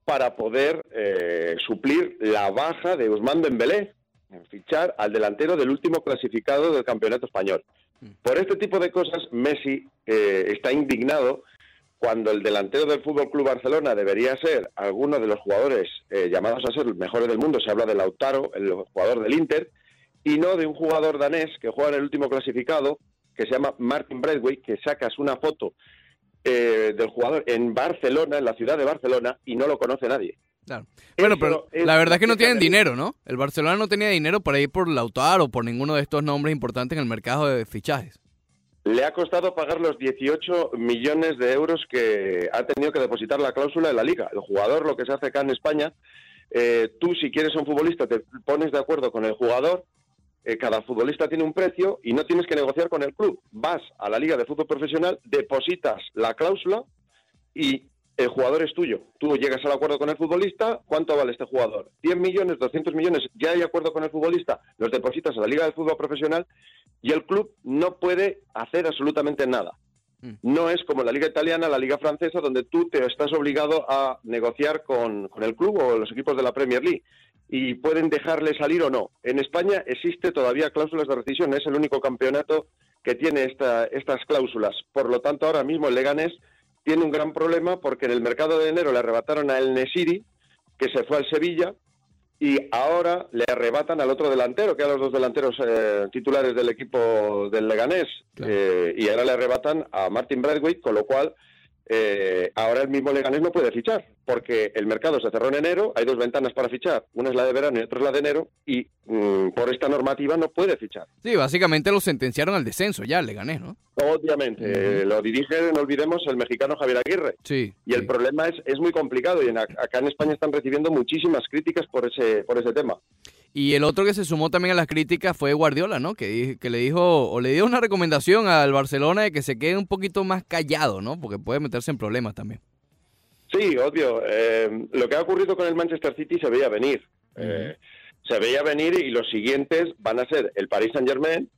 para poder eh, suplir la baja de Usman Dembélé, fichar al delantero del último clasificado del campeonato español. Por este tipo de cosas, Messi eh, está indignado cuando el delantero del Fútbol Club Barcelona debería ser alguno de los jugadores eh, llamados a ser los mejores del mundo. Se habla de Lautaro, el jugador del Inter, y no de un jugador danés que juega en el último clasificado, que se llama Martin Bradway, que sacas una foto eh, del jugador en Barcelona, en la ciudad de Barcelona, y no lo conoce nadie. Claro. Bueno, pero la verdad es que no tienen dinero, ¿no? El Barcelona no tenía dinero para ir por Lautaro o por ninguno de estos nombres importantes en el mercado de fichajes. Le ha costado pagar los 18 millones de euros que ha tenido que depositar la cláusula de la liga. El jugador, lo que se hace acá en España, eh, tú si quieres un futbolista te pones de acuerdo con el jugador, eh, cada futbolista tiene un precio y no tienes que negociar con el club. Vas a la liga de fútbol profesional, depositas la cláusula y el jugador es tuyo. Tú llegas al acuerdo con el futbolista, ¿cuánto vale este jugador? 100 millones, 200 millones, ya hay acuerdo con el futbolista, los depositas a la Liga del Fútbol Profesional y el club no puede hacer absolutamente nada. No es como la Liga Italiana, la Liga Francesa, donde tú te estás obligado a negociar con, con el club o los equipos de la Premier League. y pueden dejarle salir o no. En España existe todavía cláusulas de rescisión, es el único campeonato que tiene esta, estas cláusulas. Por lo tanto, ahora mismo el Leganés tiene un gran problema porque en el mercado de enero le arrebataron a El Nesiri, que se fue al Sevilla, y ahora le arrebatan al otro delantero, que eran los dos delanteros eh, titulares del equipo del Leganés, Claro. eh, y ahora le arrebatan a Martin Bradway, con lo cual eh, ahora el mismo Leganés no puede fichar, porque el mercado se cerró en enero, hay dos ventanas para fichar, una es la de verano y otra es la de enero, y mm, por esta normativa no puede fichar. Sí, básicamente lo sentenciaron al descenso ya, le gané, ¿no? Obviamente, eh, lo dirige, no olvidemos, el mexicano Javier Aguirre. Sí. Y el problema es, es muy complicado y en, ac- acá en España están recibiendo muchísimas críticas por ese, por ese tema. Y el otro que se sumó también a las críticas fue Guardiola, ¿no? Que, le dijo, o le dio una recomendación al Barcelona de que se quede un poquito más callado, ¿no? Porque puede meterse en problemas también. Sí, obvio. eh, lo que ha ocurrido con el Manchester City se veía venir. Eh, se veía venir y los siguientes van a ser el Paris Saint Germain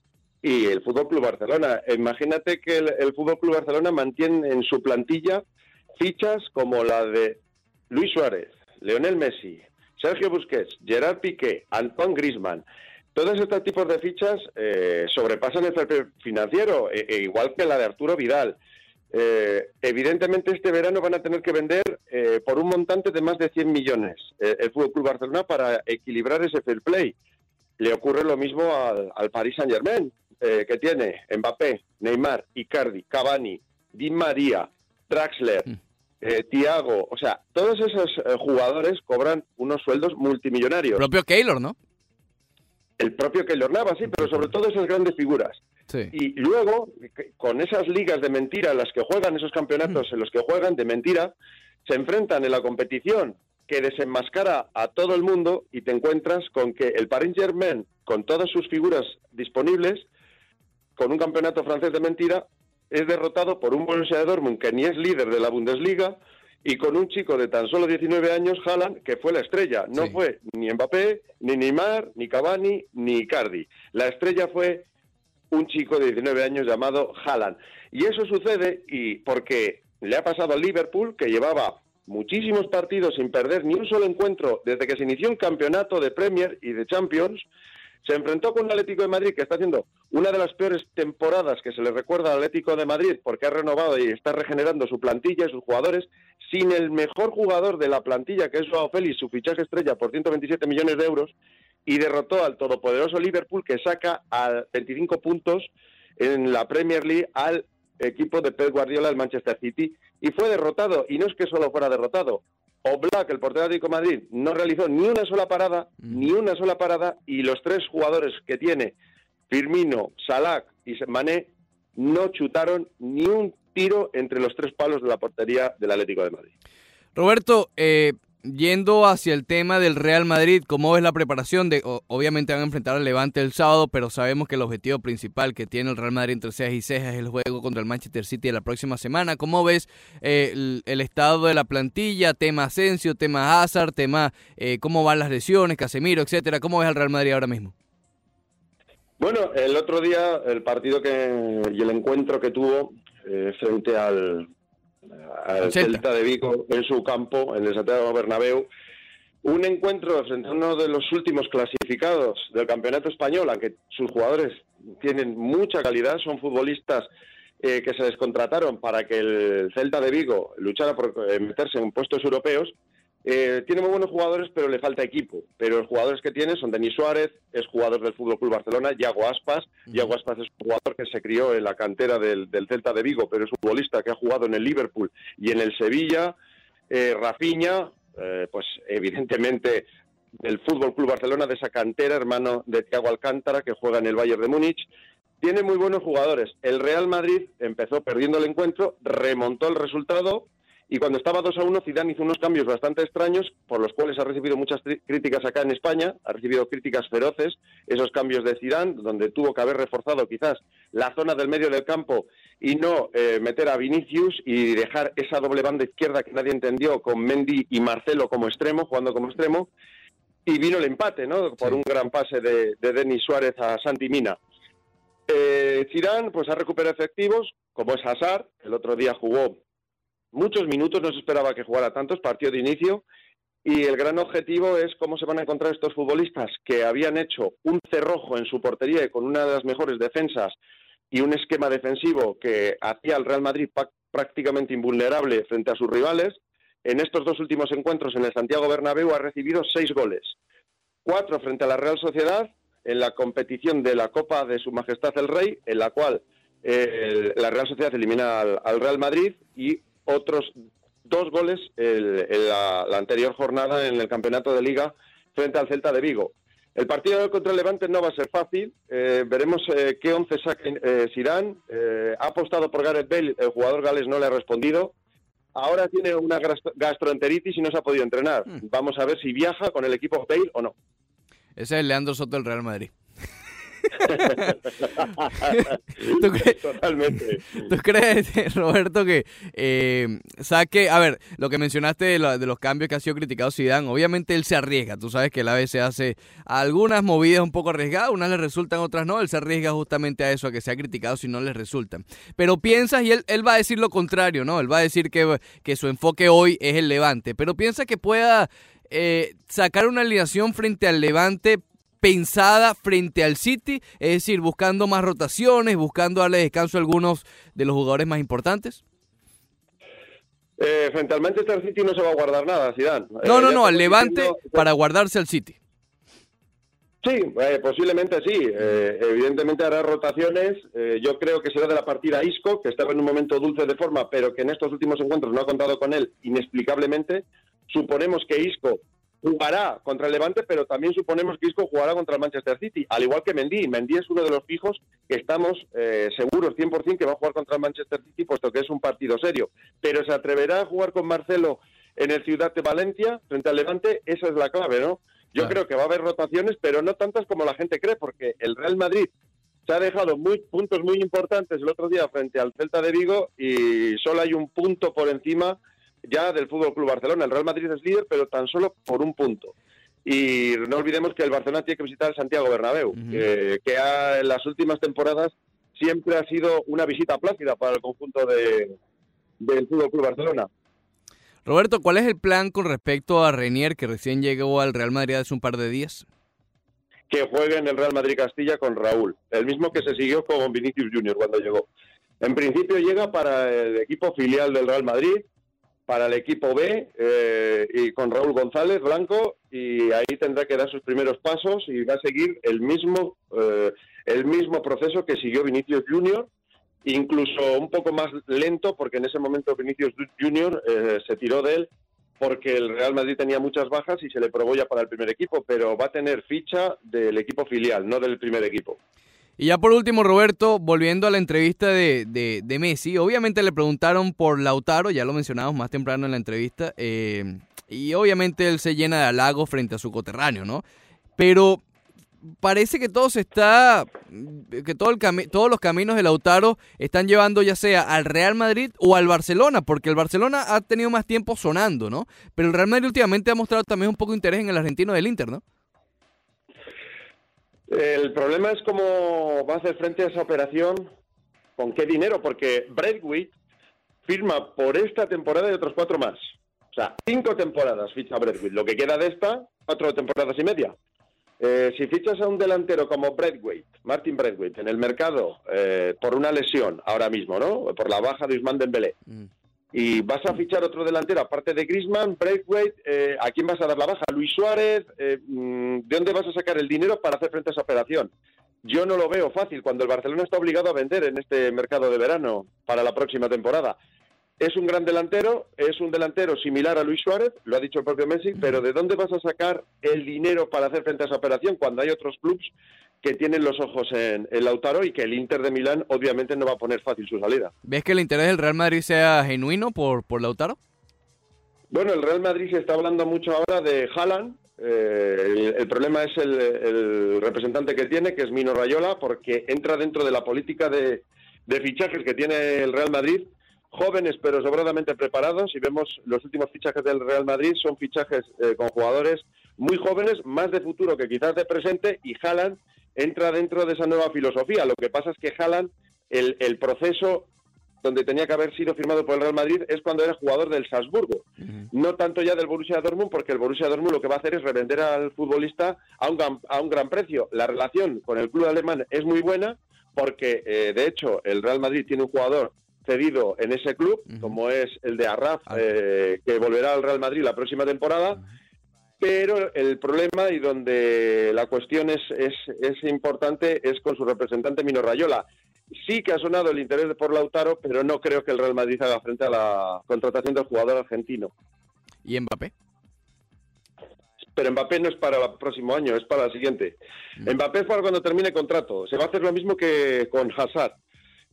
y el Fútbol Club Barcelona. Imagínate que el, el Fútbol Club Barcelona mantiene en su plantilla fichas como la de Luis Suárez, Leonel Messi, Sergio Busquets, Gerard Piqué, Antoine Griezmann. Todos estos tipos de fichas eh, sobrepasan el fair financiero, e- e igual que la de Arturo Vidal. Eh, evidentemente este verano van a tener que vender eh, por un montante de más de 100 millones eh, el Fútbol Club Barcelona para equilibrar ese fair play. Le ocurre lo mismo al, Paris Saint Germain, que tiene Mbappé, Neymar, Icardi, Cavani, Di María, Draxler, Mm. Eh, Thiago, o sea, todos esos eh, jugadores cobran unos sueldos multimillonarios. Propio Keylor, ¿no? El propio Keylor Navas, sí, pero sobre todo esas grandes figuras. Sí. Y luego, con esas ligas de mentira en las que juegan, esos campeonatos en los que juegan de mentira, se enfrentan en la competición que desenmascara a todo el mundo y te encuentras con que el Paris Germain, con todas sus figuras disponibles, con un campeonato francés de mentira, es derrotado por un Borussia Dortmund que ni es líder de la Bundesliga y con un chico de tan solo 19 años, Haaland, que fue la estrella. No Sí. fue ni Mbappé, ni Neymar, ni Cavani, ni Icardi. La estrella fue un chico de 19 años llamado Haaland. Y eso sucede y porque le ha pasado al Liverpool, que llevaba muchísimos partidos sin perder ni un solo encuentro desde que se inició un campeonato de Premier y de Champions, se enfrentó con un Atlético de Madrid que está haciendo una de las peores temporadas que se le recuerda al Atlético de Madrid porque ha renovado y está regenerando su plantilla y sus jugadores sin el mejor jugador de la plantilla que es Joao Félix, su fichaje estrella por 127 millones de euros y derrotó al todopoderoso Liverpool que saca a 25 puntos en la Premier League al equipo de Pep Guardiola, el Manchester City, y fue derrotado. Y no es que solo fuera derrotado. Oblak, el portero de Atlético de Madrid, no realizó ni una sola parada, Mm. ni una sola parada, y los tres jugadores que tiene, Firmino, Salah y Mané, no chutaron ni un tiro entre los tres palos de la portería del Atlético de Madrid. Roberto, eh, yendo hacia el tema del Real Madrid, ¿cómo ves la preparación? De, obviamente van a enfrentar al Levante el sábado, pero sabemos que el objetivo principal que tiene el Real Madrid entre cejas y cejas es el juego contra el Manchester City de la próxima semana. ¿Cómo ves eh, el, el estado de la plantilla? Tema Asensio, tema Hazard, tema eh, cómo van las lesiones, Casemiro, etcétera. ¿Cómo ves al Real Madrid ahora mismo? Bueno, el otro día el partido que y el encuentro que tuvo eh, frente al, al. Celta de Vigo en su campo, en el Santiago Bernabéu, un encuentro frente a uno de los últimos clasificados del Campeonato Español, aunque sus jugadores tienen mucha calidad, son futbolistas eh, que se les contrataron para que el Celta de Vigo luchara por eh, meterse en puestos europeos. Eh, tiene muy buenos jugadores, pero le falta equipo. Pero los jugadores que tiene son Denis Suárez, es jugador del Fútbol Club Barcelona, Yago Aspas. Yago Aspas es un jugador que se crió en la cantera del, del Celta de Vigo, pero es un futbolista que ha jugado en el Liverpool y en el Sevilla. Eh, Rafinha, eh, pues evidentemente del Fútbol Club Barcelona, de esa cantera, hermano de Thiago Alcántara, que juega en el Bayern de Múnich. Tiene muy buenos jugadores. El Real Madrid empezó perdiendo el encuentro, remontó el resultado y cuando estaba 2 a 1, Zidane hizo unos cambios bastante extraños, por los cuales ha recibido muchas críticas acá en España, ha recibido críticas feroces, esos cambios de Zidane, donde tuvo que haber reforzado quizás la zona del medio del campo y no eh, meter a Vinicius y dejar esa doble banda izquierda que nadie entendió con Mendy y Marcelo como extremo, jugando como extremo, y vino el empate, ¿no? Por un gran pase de, de Denis Suárez a Santi Mina. Eh, Zidane pues ha recuperado efectivos, como es Hazard, el otro día jugó muchos minutos, no se esperaba que jugara tantos, partido de inicio, Y el gran objetivo es cómo se van a encontrar estos futbolistas que habían hecho un cerrojo en su portería y con una de las mejores defensas y un esquema defensivo que hacía al Real Madrid prácticamente invulnerable frente a sus rivales. En estos dos últimos encuentros en el Santiago Bernabéu ha recibido seis goles. Cuatro frente a la Real Sociedad en la competición de la Copa de Su Majestad el Rey, en la cual eh, la Real Sociedad elimina al, Real Madrid y otros dos goles en la, anterior jornada en el campeonato de liga frente al Celta de Vigo. El partido contra el Levante no va a ser fácil. Eh, veremos eh, qué once saca eh, Zidane. ha apostado por Gareth Bale. El jugador gales no le ha respondido. Ahora tiene una gastroenteritis y no se ha podido entrenar. Hmm. Vamos a ver si viaja con el equipo Bale o no. Ese es Leandro Soto del Real Madrid. ¿Tú crees, Totalmente. ¿Tú crees, Roberto, que eh, saque, a ver, lo que mencionaste de, los cambios que ha sido criticado Zidane, obviamente él se arriesga, tú sabes que él a veces hace algunas movidas un poco arriesgadas, unas le resultan, otras no, él se arriesga justamente a eso, a que sea criticado si no le resultan. Pero piensas, y él, él va a decir lo contrario, ¿no? Él va a decir que, que su enfoque hoy es el Levante, pero piensa que pueda... Eh, sacar una alineación frente al Levante pensada frente al City, es decir, buscando más rotaciones, buscando darle descanso a algunos de los jugadores más importantes? Eh, frente al Manchester City no se va a guardar nada, Zidane. No, no, eh, no, al Levante para guardarse al City. Sí, eh, posiblemente sí. evidentemente hará rotaciones. yo creo que será de la partida Isco, que estaba en un momento dulce de forma, pero que en estos últimos encuentros no ha contado con él inexplicablemente. Suponemos que Isco jugará contra el Levante, pero también suponemos que Isco jugará contra el Manchester City, al igual que Mendy. Mendy es uno de los fijos que estamos eh, seguros 100% que va a jugar contra el Manchester City, puesto que es un partido serio. Pero se atreverá a jugar con Marcelo en el Ciudad de Valencia frente al Levante, esa es la clave, ¿no? Yo creo que va a haber rotaciones, pero no tantas como la gente cree, porque el Real Madrid se ha dejado muy, puntos muy importantes el otro día frente al Celta de Vigo y solo hay un punto por encima ya del Fútbol Club Barcelona. El Real Madrid es líder, pero tan solo por un punto. Y no olvidemos que el Barcelona tiene que visitar el Santiago Bernabéu, que, en las últimas temporadas siempre ha sido una visita plácida para el conjunto de, del Fútbol Club Barcelona. Roberto, ¿cuál es el plan con respecto a Renier, que recién llegó al Real Madrid hace un par de días? Que juegue en el Real Madrid Castilla con Raúl, el mismo que se siguió con Vinicius Junior cuando llegó. En principio llega para el equipo filial del Real Madrid, para el equipo B eh, y con Raúl González Blanco y ahí tendrá que dar sus primeros pasos y va a seguir el mismo eh, el mismo proceso que siguió Vinicius Junior incluso un poco más lento porque en ese momento Vinicius Junior eh, se tiró de él porque el Real Madrid tenía muchas bajas y se le probó ya para el primer equipo pero va a tener ficha del equipo filial no del primer equipo y ya por último, Roberto, volviendo a la entrevista de, de, Messi, obviamente le preguntaron por Lautaro, ya lo mencionamos más temprano en la entrevista, eh, y obviamente él se llena de halagos frente a su coterráneo, ¿no? Pero parece que todo se está, que todo el todos los caminos de Lautaro están llevando ya sea al Real Madrid o al Barcelona, porque el Barcelona ha tenido más tiempo sonando, ¿no? Pero el Real Madrid últimamente ha mostrado también un poco de interés en el argentino del Inter, ¿no? El problema es cómo va a hacer frente a esa operación, con qué dinero, porque Braithwaite firma por esta temporada y otros cuatro más. O sea, cinco temporadas ficha Braithwaite. Lo que queda de esta, cuatro temporadas y media. Eh, si fichas a un delantero como Braithwaite, Martin Braithwaite, en el mercado eh, por una lesión ahora mismo, ¿no? Por la baja de Usman Dembélé, mm y vas a fichar otro delantero, aparte de Grisman, Braithwaite, eh, ¿a quién vas a dar la baja? Luis Suárez, eh, mm, ¿de dónde vas a sacar el dinero para hacer frente a esa operación? Yo no lo veo fácil cuando el Barcelona está obligado a vender en este mercado de verano para la próxima temporada. Es un gran delantero, es un delantero similar a Luis Suárez, lo ha dicho el propio Messi, pero ¿de dónde vas a sacar el dinero para hacer frente a esa operación cuando hay otros clubes que tienen los ojos en, el Lautaro y que el Inter de Milán obviamente no va a poner fácil su salida. ¿Ves que el interés del Real Madrid sea genuino por, por Lautaro? Bueno, el Real Madrid se está hablando mucho ahora de Haaland. Eh, el, problema es el, representante que tiene, que es Mino Rayola, porque entra dentro de la política de, fichajes que tiene el Real Madrid. Jóvenes pero sobradamente preparados. Y vemos los últimos fichajes del Real Madrid son fichajes eh, con jugadores muy jóvenes, más de futuro que quizás de presente. Y Haaland entra dentro de esa nueva filosofía. Lo que pasa es que Haaland, el, el proceso donde tenía que haber sido firmado por el Real Madrid es cuando era jugador del Salzburgo. No tanto ya del Borussia Dortmund, porque el Borussia Dortmund lo que va a hacer es revender al futbolista a un gran, a un gran precio. La relación con el club alemán es muy buena, porque eh, de hecho el Real Madrid tiene un jugador cedido en ese club, como es el de Arraf, eh, que volverá al Real Madrid la próxima temporada. Pero el problema y donde la cuestión es, es, es importante es con su representante Mino Rayola. Sí que ha sonado el interés por Lautaro, pero no creo que el Real Madrid haga frente a la contratación del jugador argentino. ¿Y Mbappé? Pero Mbappé no es para el próximo año, es para el siguiente. Mbappé es para cuando termine contrato. Se va a hacer lo mismo que con Hazard.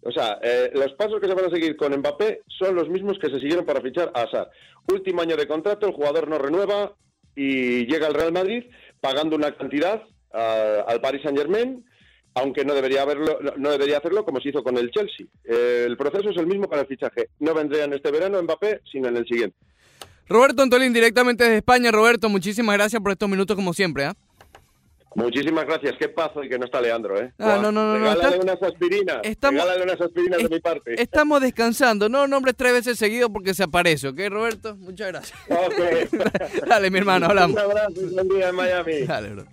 O sea, eh, los pasos que se van a seguir con Mbappé son los mismos que se siguieron para fichar a Hazard. Último año de contrato, el jugador no renueva y llega al Real Madrid pagando una cantidad al Paris Saint Germain, aunque no debería haberlo, no- debería hacerlo como se hizo con el Chelsea. Eh, el proceso es el mismo para el fichaje. No vendría en este verano Mbappé, sino en el siguiente. Roberto Antolín, directamente desde España. Roberto, muchísimas gracias por estos minutos como siempre. ¿ah? Muchísimas gracias. Qué pazo y que no está Leandro, ¿eh? Ah, no, no, no, no, Regálale está- unas aspirinas. estamos- Regálale unas aspirinas es- de mi parte. Estamos descansando. No nombres tres veces seguido porque se aparece, ¿ok, Roberto? Muchas gracias. Ok. Dale, mi hermano, hablamos. Un abrazo y buen día en Miami. Dale, bro.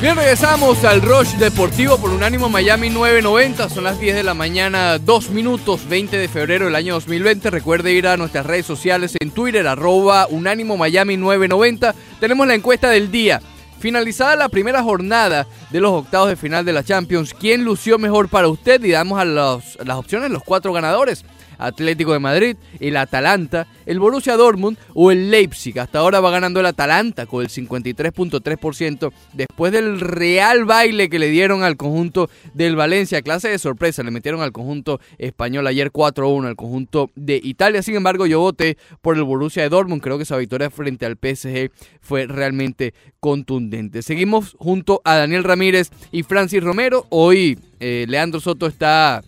Bien, regresamos al Rush Deportivo por Unánimo Miami 990. Son las 10 de la mañana, 2 minutos, 20 de febrero del año 2020. Recuerde ir a nuestras redes sociales en Twitter, arroba Unánimo Miami 990. Tenemos la encuesta del día. Finalizada la primera jornada de los octavos de final de la Champions, ¿quién lució mejor para usted? Y damos a los- las opciones los cuatro ganadores. Atlético de Madrid, el Atalanta, el Borussia Dortmund o el Leipzig. Hasta ahora va ganando el Atalanta con el 53.3% después del real baile que le dieron al conjunto del Valencia. Clase de sorpresa, le metieron al conjunto español ayer 4-1 al conjunto de Italia. Sin embargo, yo voté por el Borussia de Dortmund. Creo que esa victoria frente al PSG fue realmente contundente. Seguimos junto a Daniel Ramírez y Francis Romero. Hoy eh, Leandro Soto está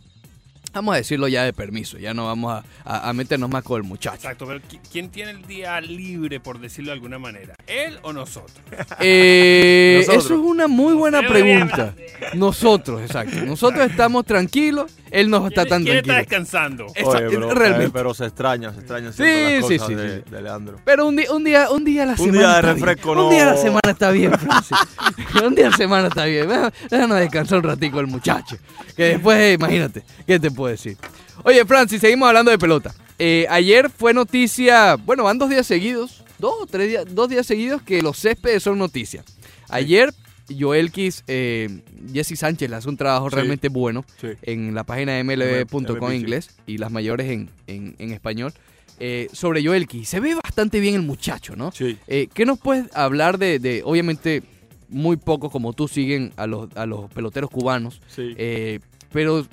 Vamos a decirlo ya de permiso, ya no vamos a, a- a meternos más con el muchacho. Exacto, pero ¿qui- ¿quién tiene el día libre, por decirlo de alguna manera? ¿Él o nosotros? Eh, Nosotros. eso es una muy buena pregunta. Nosotros, exacto. Nosotros estamos tranquilos, él no está ¿Quién, tan quién está tranquilo. descansando? Oye, pero, realmente. eh, pero se extraña, se extraña Sí, las sí, cosas sí, de, sí. de Leandro. Pero un día, un día, un día a la Un semana. día de refresco, Un día a la no. semana está bien, Francis. un día a la semana está bien. Déjanos descansar un ratico el muchacho. Que después, eh, imagínate, ¿qué te puedo decir? Oye, Francis, seguimos hablando de pelota. Eh, ayer fue noticia, bueno, van dos días seguidos, dos o tres días, dos días seguidos que los céspedes son noticia. Ayer, Joel Kiss, eh, Jesse Sánchez le hace un trabajo Sí. realmente bueno Sí. en la página de mlb.com en inglés y las mayores en, en- en español eh, sobre Joel Kiss. Se ve bastante bien el muchacho, ¿no? Sí. Eh, ¿Qué nos puedes hablar de, de- obviamente, muy pocos como tú siguen a los, a los peloteros cubanos, Sí. eh, pero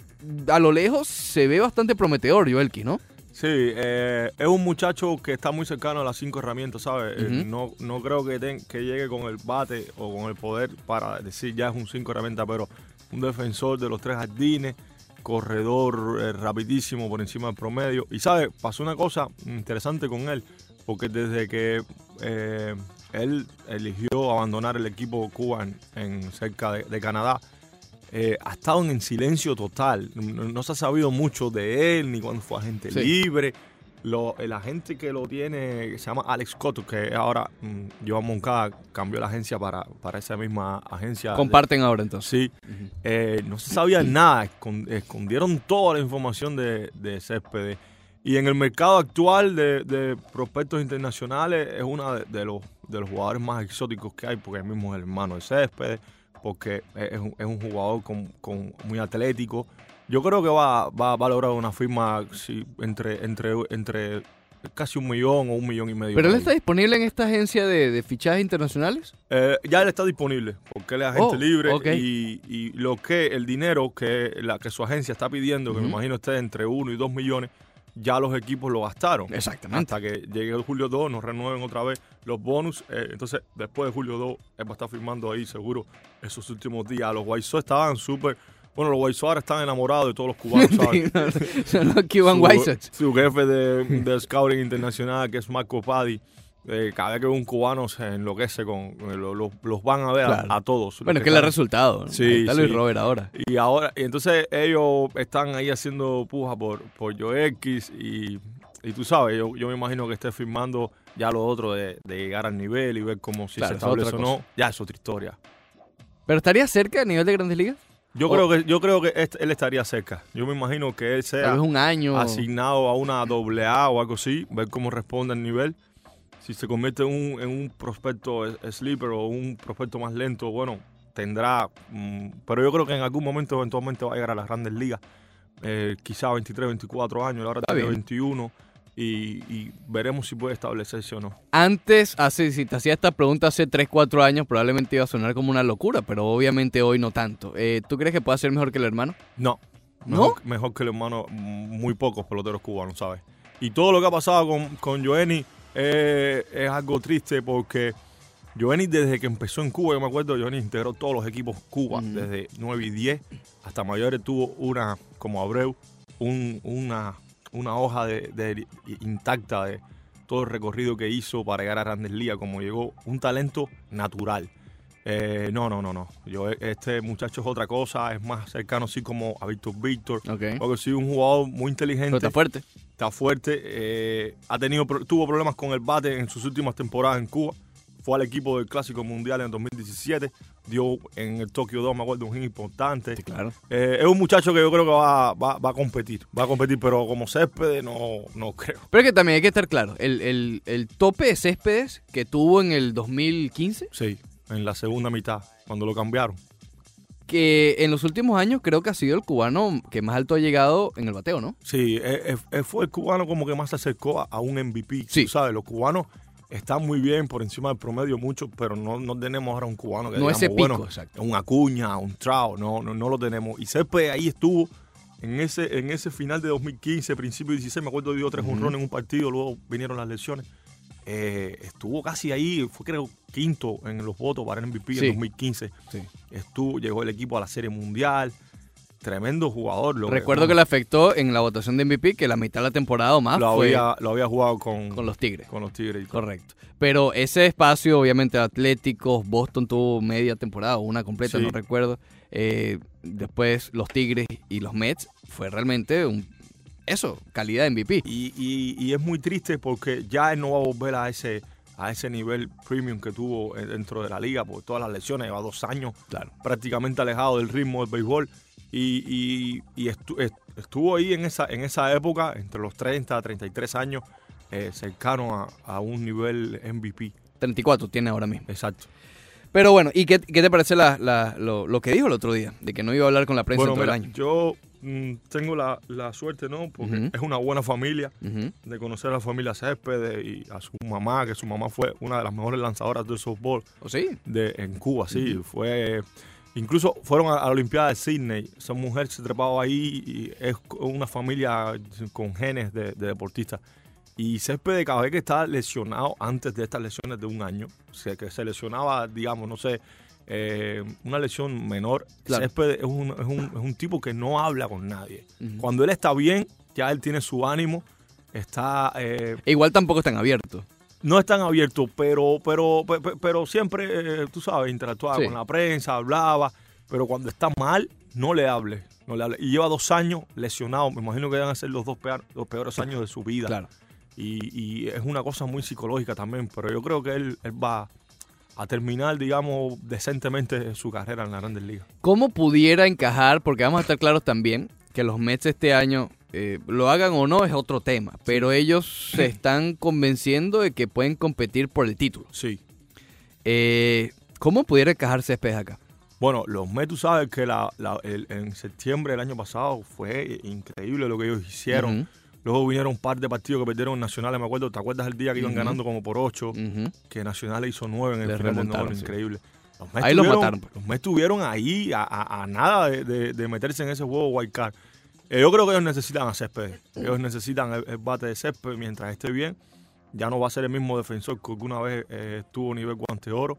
a lo lejos se ve bastante prometedor Joel Kiss, ¿no? Sí, eh, es un muchacho que está muy cercano a las cinco herramientas, ¿sabes? Eh, no, no creo que, ten- que llegue con el bate o con el poder para decir ya es un cinco herramientas, pero un defensor de los tres jardines, corredor eh, rapidísimo por encima del promedio. Y, ¿sabes? Pasó una cosa interesante con él, porque desde que él eligió abandonar el equipo Cuba en, en cerca de, de Canadá, eh, ha estado en silencio total. No, no se ha sabido mucho de él, ni cuando fue agente Sí. libre. Lo, el agente que lo tiene, que se llama Alex Cotto, que ahora mm, Joan Moncada cambió la agencia para, para esa misma agencia. de- Comparten ahora entonces. Sí, eh, no se sabía nada, escon- escondieron toda la información de, de Céspedes. Y en el mercado actual de, de prospectos internacionales es uno de, de los, de los jugadores más exóticos que hay, porque él mismo es el hermano de Céspedes, porque es un, es un jugador con, con- muy atlético. Yo creo que va, va, va a lograr una firma sí, entre, entre, entre casi un millón o un millón y medio. ¿Pero él está disponible en esta agencia de, de fichajes internacionales? Eh, ya él está disponible porque él es agente Oh, libre y, y lo que el dinero que la que su agencia está pidiendo, que me Ujú. imagino esté entre 1 y 2 millones, ya los equipos lo gastaron. Exactamente. Hasta que llegue el julio 2, nos renueven otra vez los bonus. eh, entonces, después de julio 2, él va a estar firmando ahí seguro esos últimos días. Los White Sox estaban súper. Bueno, los White Sox ahora están enamorados de todos los cubanos, ¿sabes? Son los Cuban su, White Sox. su jefe de, de scouting internacional, que es Marco Padi, eh, cada vez que un cubano se enloquece con eh, lo- lo- los van a ver a- Claro. a, todos. Bueno, es que ha están- resultado. ¿no? Sí, Ahí está Luis sí. Robert ahora. Y ahora, y entonces ellos están ahí haciendo puja por, por Joe X y, y tú sabes, yo, yo me imagino que esté firmando ya lo otro de, de llegar al nivel y ver cómo si Claro, se es establece o no. Ya es otra historia. ¿Pero estaría cerca a nivel de Grandes Ligas? Yo O- creo que yo creo que él estaría cerca. Yo me imagino que él sea vez un año. asignado a una doble A o algo así, ver cómo responde el nivel. Si se convierte en un, en un prospecto sleeper o un prospecto más lento, bueno, tendrá. mm, pero yo creo que en algún momento eventualmente va a llegar a las grandes ligas. Eh, quizá 23, 24 años, ahora tiene bien. 21. Y, y veremos si puede establecerse o no. Antes, hace, si te hacía esta pregunta hace 3, 4 años, probablemente iba a sonar como una locura, pero obviamente hoy no tanto. Eh, ¿Tú crees que pueda ser mejor que el hermano? No. ¿No? Mejor, mejor que el hermano, mm, muy pocos peloteros cubanos, ¿sabes? Y todo lo que ha pasado con, con Joenny eh, es algo triste porque Joenny desde que empezó en Cuba, yo me acuerdo, Joenny integró todos los equipos Cuba, desde 9 y 10 hasta mayores tuvo una, como Abreu, un- una, una hoja de, de- intacta de todo el recorrido que hizo para llegar a Grandes Ligas, como llegó, un talento natural. Eh, no, no, no, no. Yo, este muchacho es otra cosa, es más cercano así como a Víctor Víctor. Ok. Porque sí, un jugador muy inteligente, Pero está fuerte. está fuerte, eh, ha tenido, tuvo problemas con el bate en sus últimas temporadas en Cuba. Fue al equipo del Clásico Mundial en 2017. Dio en el Tokio 2, me acuerdo, un hit importante. Sí, claro. Eh, es un muchacho que yo creo que va, va- va a competir. Va a competir, pero como césped no, no creo. Pero es que también hay que estar claro, el, el- el tope de Céspedes que tuvo en el 2015, Sí, en la segunda mitad, cuando lo cambiaron. que en los últimos años creo que ha sido el cubano que más alto ha llegado en el bateo, ¿no? Sí, eh, eh, fue el cubano como que más se acercó a, a un MVP. Sí. Tú sabes, los cubanos están muy bien por encima del promedio mucho, pero no, no tenemos ahora un cubano que No digamos, ese pico, bueno, exacto. un Acuña, un Trao, no, no, no lo tenemos. Y Césped ahí estuvo en ese, en ese final de 2015, principio de 16, me acuerdo dio tres honrones en un partido, luego vinieron las lesiones. Eh, estuvo casi ahí, fue creo quinto en los votos para el MVP Sí. en 2015. Sí. Estuvo, llegó el equipo a la Serie Mundial. Tremendo jugador. Lo Recuerdo que le afectó en la votación de MVP que la mitad de la temporada o más lo fue había, lo había jugado con, con los Tigres. con los Tigres. Correcto. Pero ese espacio, obviamente, Atléticos, Boston tuvo media temporada, o una completa, Sí. no recuerdo. Eh, después los Tigres y los Mets fue realmente un eso, calidad de MVP. Y, y- y es muy triste porque ya él no va a volver a ese, a ese nivel premium que tuvo eh, dentro de la liga por todas las lesiones. Lleva dos años Claro. prácticamente alejado del ritmo del béisbol. Y, y- y estu- est- estuvo ahí en esa, en esa época, entre los 30 a 33 años, eh, cercano a, a un nivel MVP. 34 tiene ahora mismo. Exacto. Pero bueno, ¿y qué, qué te parece la- la- lo, lo que dijo el otro día? De que no iba a hablar con la prensa Bueno, en todo mira, el año. yo mm, tengo la, la suerte, ¿no? Porque es una buena familia. De conocer a la familia Céspedes y a su mamá, que su mamá fue una de las mejores lanzadoras de softball ¿O sí? de, en Cuba, sí. Fue. Incluso fueron a, a la Olimpiada de Sydney. Esa mujer se trepaba ahí y es una familia con genes de, de deportistas. Y Céspedes, cada vez que estaba lesionado, antes de estas lesiones de un año, o sea, que se lesionaba, digamos, no sé, eh, una lesión menor, Claro. Céspedes es un, es, un, es un tipo que no habla con nadie. Cuando él está bien, ya él tiene su ánimo, está eh, E igual tampoco están abiertos. No es tan abierto, pero, pero, pe- pe- pero siempre, eh, tú sabes, interactuaba Sí. con la prensa, hablaba, pero cuando está mal, no le hable. No le hable. Y lleva dos años lesionado, me imagino que van a ser los dos, peor- los peores años de su vida. Claro. Y, y es una cosa muy psicológica también, pero yo creo que él, él va a terminar, digamos, decentemente su carrera en la Grandes Ligas. ¿Cómo pudiera encajar? Porque vamos a estar claros también que los Mets este año, eh, lo hagan o no, es otro tema. Pero ellos se están convenciendo de que pueden competir por el título. Sí. Eh, ¿Cómo pudiera encajar Céspedes acá? Bueno, los Mets, tú sabes que la- la- el- en septiembre del año pasado fue increíble lo que ellos hicieron. Luego vinieron un par de partidos que perdieron nacionales, me acuerdo. ¿Te acuerdas el día que iban ganando como por ocho? ujú. Que Nacionales hizo nueve en el Les final del sí. increíble. Los Mets Ahí los mataron. Los Mets estuvieron ahí a, a- a nada de, de- de meterse en ese juego wild card. Eh, yo creo que ellos necesitan a Céspedes. Ellos necesitan el, el bate de Céspedes mientras esté bien. Ya no va a ser el mismo defensor que alguna vez eh, estuvo a nivel guante oro,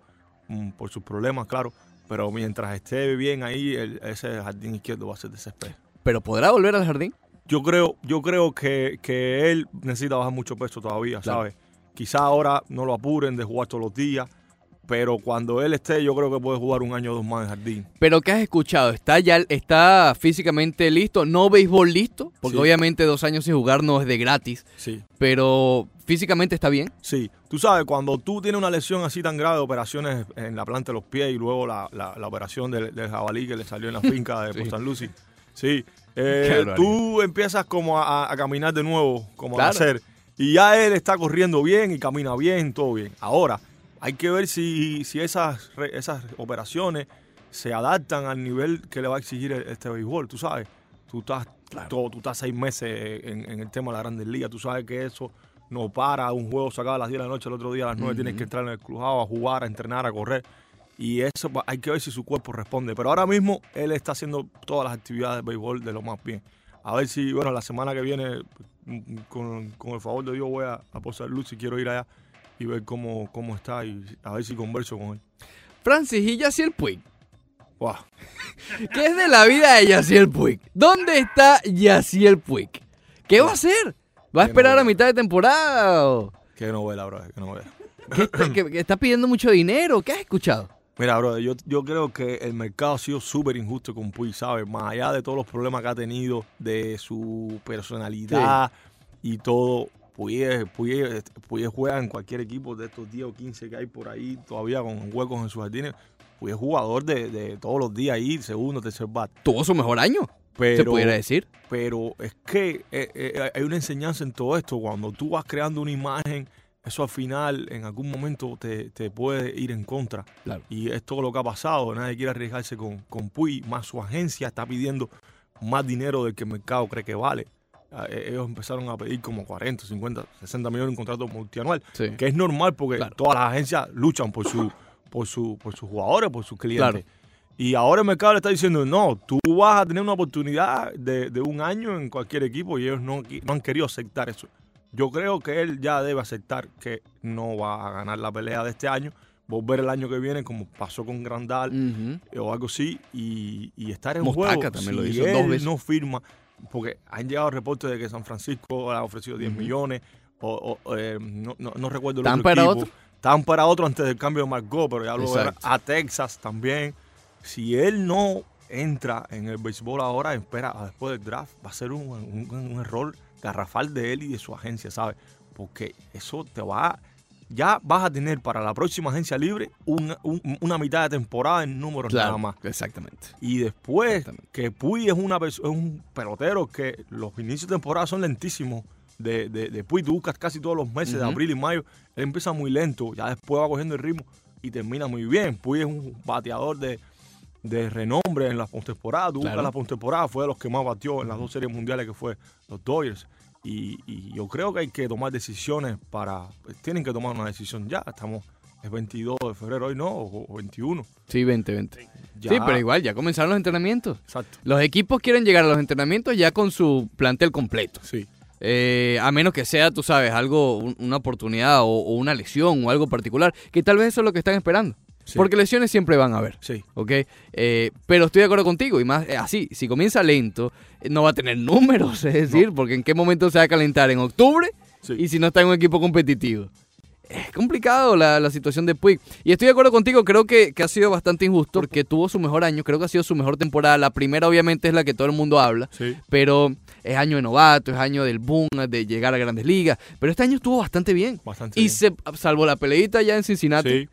mm, por sus problemas, claro. Pero mientras esté bien ahí, el- ese jardín izquierdo va a ser de Céspedes. ¿Pero podrá volver al jardín? Yo creo, yo creo que, que él necesita bajar mucho peso todavía, Claro. ¿sabes? Quizá ahora no lo apuren de jugar todos los días, pero cuando él esté, yo creo que puede jugar un año o dos más en jardín. Pero ¿qué has escuchado? ¿Está ya está físicamente listo? ¿No béisbol listo? Porque Sí. obviamente dos años sin jugar no es de gratis. Sí. Pero físicamente está bien. Sí, tú sabes, cuando tú tienes una lesión así tan grave, operaciones en la planta de los pies y luego la, la- la operación del, del jabalí que le salió en la finca de Sí. St. Lucie, sí, eh, tú empiezas como a, a caminar de nuevo, como a Claro. hacer, y ya él está corriendo bien y camina bien, todo bien. Ahora, hay que ver si, si esas, esas operaciones se adaptan al nivel que le va a exigir el- este béisbol, tú sabes. Tú estás, todo, tú estás seis meses en, en el tema de la Grandes Ligas, tú sabes que eso no para, un juego se acaba a las 10 de la noche, el otro día a las 9 tienes que entrar en el crujado a jugar, a entrenar, a correr. Y eso hay que ver si su cuerpo responde. Pero ahora mismo él está haciendo todas las actividades de béisbol de lo más bien. A ver si, bueno, la semana que viene, mm, con, con el favor de Dios, voy a, a posar luz si quiero ir allá y ver cómo, cómo está y a ver si converso con él. Francis y Yaciel Puig. Wow. ¿Qué es de la vida de Yaciel Puig? ¿Dónde está Yaciel Puig? ¿Qué va a hacer? ¿Va a esperar a mitad de temporada? o Qué novela, bro, qué novela. ¿Qué está, que- que está pidiendo mucho dinero? ¿Qué has escuchado? Mira, bro, yo, yo creo que el mercado ha sido súper injusto con Puig, ¿sabes? Más allá de todos los problemas que ha tenido, de su personalidad y todo, Puig, es- Puig juega en cualquier equipo de estos 10 o 15 que hay por ahí, todavía con huecos en sus jardines. Puig es jugador de, de todos los días ahí, segundo, tercer bat. Tuvo su mejor año, Pero, se pudiera decir. pero es que eh, eh, hay una enseñanza en todo esto. Cuando tú vas creando una imagen, eso al final, en algún momento, te, te puede ir en contra. Claro. Y es todo lo que ha pasado. Nadie quiere arriesgarse con, con Puy, más su agencia está pidiendo más dinero del que el mercado cree que vale. Eh, Ellos empezaron a pedir como 40, 50, 60 millones en un contrato multianual, Sí. que es normal porque Claro. todas las agencias luchan por, su, por, su, por sus jugadores, por sus clientes. Claro. Y ahora el mercado le está diciendo, no, tú vas a tener una oportunidad de, de un año en cualquier equipo y ellos no, han querido aceptar eso. Yo creo que él ya debe aceptar que no va a ganar la pelea de este año, volver el año que viene como pasó con Grandal Ujú. o algo así y, y estar en Mostaca juego. también lo Si hizo dos él veces. no firma, porque han llegado reportes de que San Francisco le ha ofrecido 10 Ujú. millones o, o, eh, no, no, no recuerdo el ¿Tampa otro equipo. otro? Tampa era otro antes del cambio de Margot, pero ya luego era Exacto. a Texas también. Si él no entra en el béisbol ahora, espera después del draft, va a ser un, un- un error garrafal de él y de su agencia, ¿sabes? Porque eso te va a- Ya vas a tener para la próxima agencia libre una, un- una mitad de temporada en números nada más. exactamente. Y después, Exactamente. que Puy es, una, es un pelotero que los inicios de temporada son lentísimos. De, de, de Puy, tú buscas casi todos los meses, de abril y mayo. Él empieza muy lento, ya después va cogiendo el ritmo y termina muy bien. Puy es un bateador de, de renombre en la postemporada. Tú Claro. buscas la postemporada, fue de los que más batió en las dos series mundiales que fue los Dodgers. Y, y yo creo que hay que tomar decisiones para. pues, tienen que tomar una decisión ya. Estamos. Es 22 de febrero hoy, ¿no? O, o 21. Sí, 20, 20. Ya. Sí, pero igual, ya comenzaron los entrenamientos. Exacto. Los equipos quieren llegar a los entrenamientos ya con su plantel completo. Sí. Eh, a menos que sea, tú sabes, algo, un- una oportunidad o, o una lesión o algo particular, que tal vez eso es lo que están esperando. Sí. Porque lesiones siempre van a haber, Sí. ¿ok? Eh, pero estoy de acuerdo contigo, y más eh, así, si comienza lento, eh, no va a tener números, es decir, porque en qué momento se va a calentar, en octubre, Sí. y si no está en un equipo competitivo. Es complicado la, la situación de Puig. Y estoy de acuerdo contigo, creo que, que ha sido bastante injusto porque tuvo su mejor año, creo que ha sido su mejor temporada. La primera obviamente es la que todo el mundo habla, Sí. pero es año de novato, es año del boom, de llegar a grandes ligas. Pero este año estuvo bastante bien. Bastante Y bien. se, salvo la peleita ya en Cincinnati, Sí.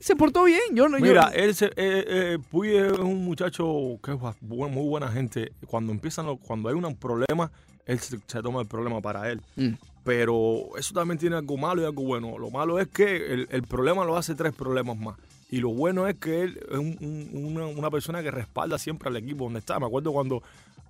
Se portó bien. Yo no, yo- Mira, él se, eh, eh, Puy es un muchacho que es muy buena gente. Cuando empiezan, cuando hay un problema, él se, se toma el problema para él. Mm, Pero eso también tiene algo malo y algo bueno. Lo malo es que el, el problema lo hace tres problemas más. Y lo bueno es que él es un- un- una, una persona que respalda siempre al equipo donde está. Me acuerdo cuando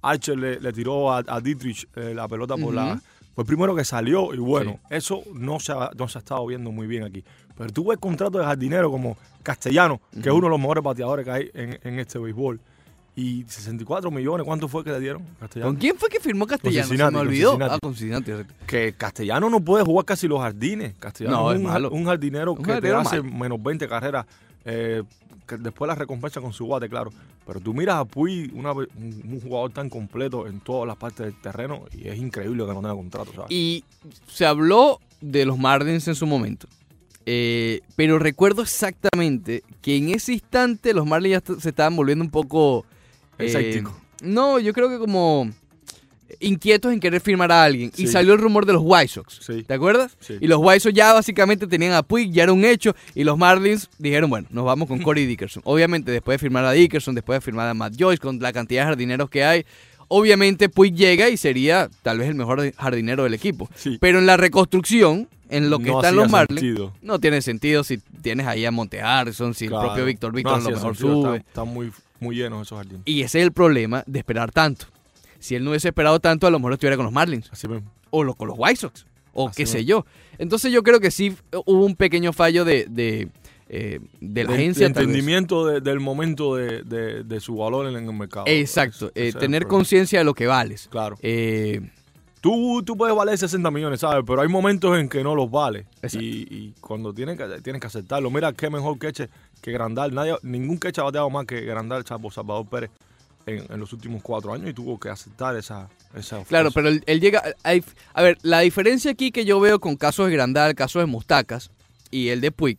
Archer le, le tiró a, a Dietrich eh, la pelota por la... Fue el primero que salió y bueno, Sí. eso no se, ha, no se ha estado viendo muy bien aquí. Pero tú ves contratos de jardinero como Castellano, que es uno de los mejores bateadores que hay en, en este béisbol. Y 64 millones, ¿cuánto fue que le dieron? Castellano? ¿Con quién fue que firmó Castellano? Se me olvidó. Ah, con exacto. que Castellano no puede jugar casi los jardines. Castellano No, es un, malo. un jardinero Un que jardinero te hace malo. menos 20 carreras. eh, que después la recompensa con su bate, claro. Pero tú miras a Puy, una un, un jugador tan completo en todas las partes del terreno y es increíble que no tenga contrato, ¿sabes? Y se habló de los Marlins en su momento. Eh, pero recuerdo exactamente que en ese instante los Marlins ya se estaban volviendo un poco... eh, no, yo creo que como inquietos en querer firmar a alguien. Y salió el rumor de los White Sox. Sí. ¿Te acuerdas? Sí. Y los White Sox ya básicamente tenían a Puig, ya era un hecho. Y los Marlins dijeron, bueno, nos vamos con Corey Dickerson. Obviamente, después de firmar a Dickerson, después de firmar a Matt Joyce, con la cantidad de jardineros que hay, obviamente Puig llega y sería tal vez el mejor jardinero del equipo. Pero en la reconstrucción, en lo que No están los Marlins, no tiene sentido si tienes ahí a Monte Harrison, si Claro. el propio Víctor No Víctor a lo mejor sube. Están, muy, muy llenos esos jardines. Y ese es el problema de esperar tanto. Si él no hubiese esperado tanto, a lo mejor estuviera con los Marlins Así mismo. o lo- con los White Sox, o Así qué sé yo. Entonces yo creo que sí hubo un pequeño fallo de, de, eh, de la De- agencia. de entendimiento de- del momento de, su valor en el mercado. Exacto, eh, tener conciencia de lo que vales. Claro. Eh, Tú, tú puedes valer 60 millones, ¿sabes? Pero hay momentos en que no los vale. Y, y cuando tienes que, tienes que aceptarlo. Mira, qué mejor queche que Grandal. Nadie, ningún queche ha bateado más que Grandal, salvo Salvador Pérez, en, en los últimos cuatro años y tuvo que aceptar esa, esa claro, ofensa. pero él, él llega... hay- a ver, la diferencia aquí que yo veo con casos de Grandal, casos de Mustacas y el de Puig,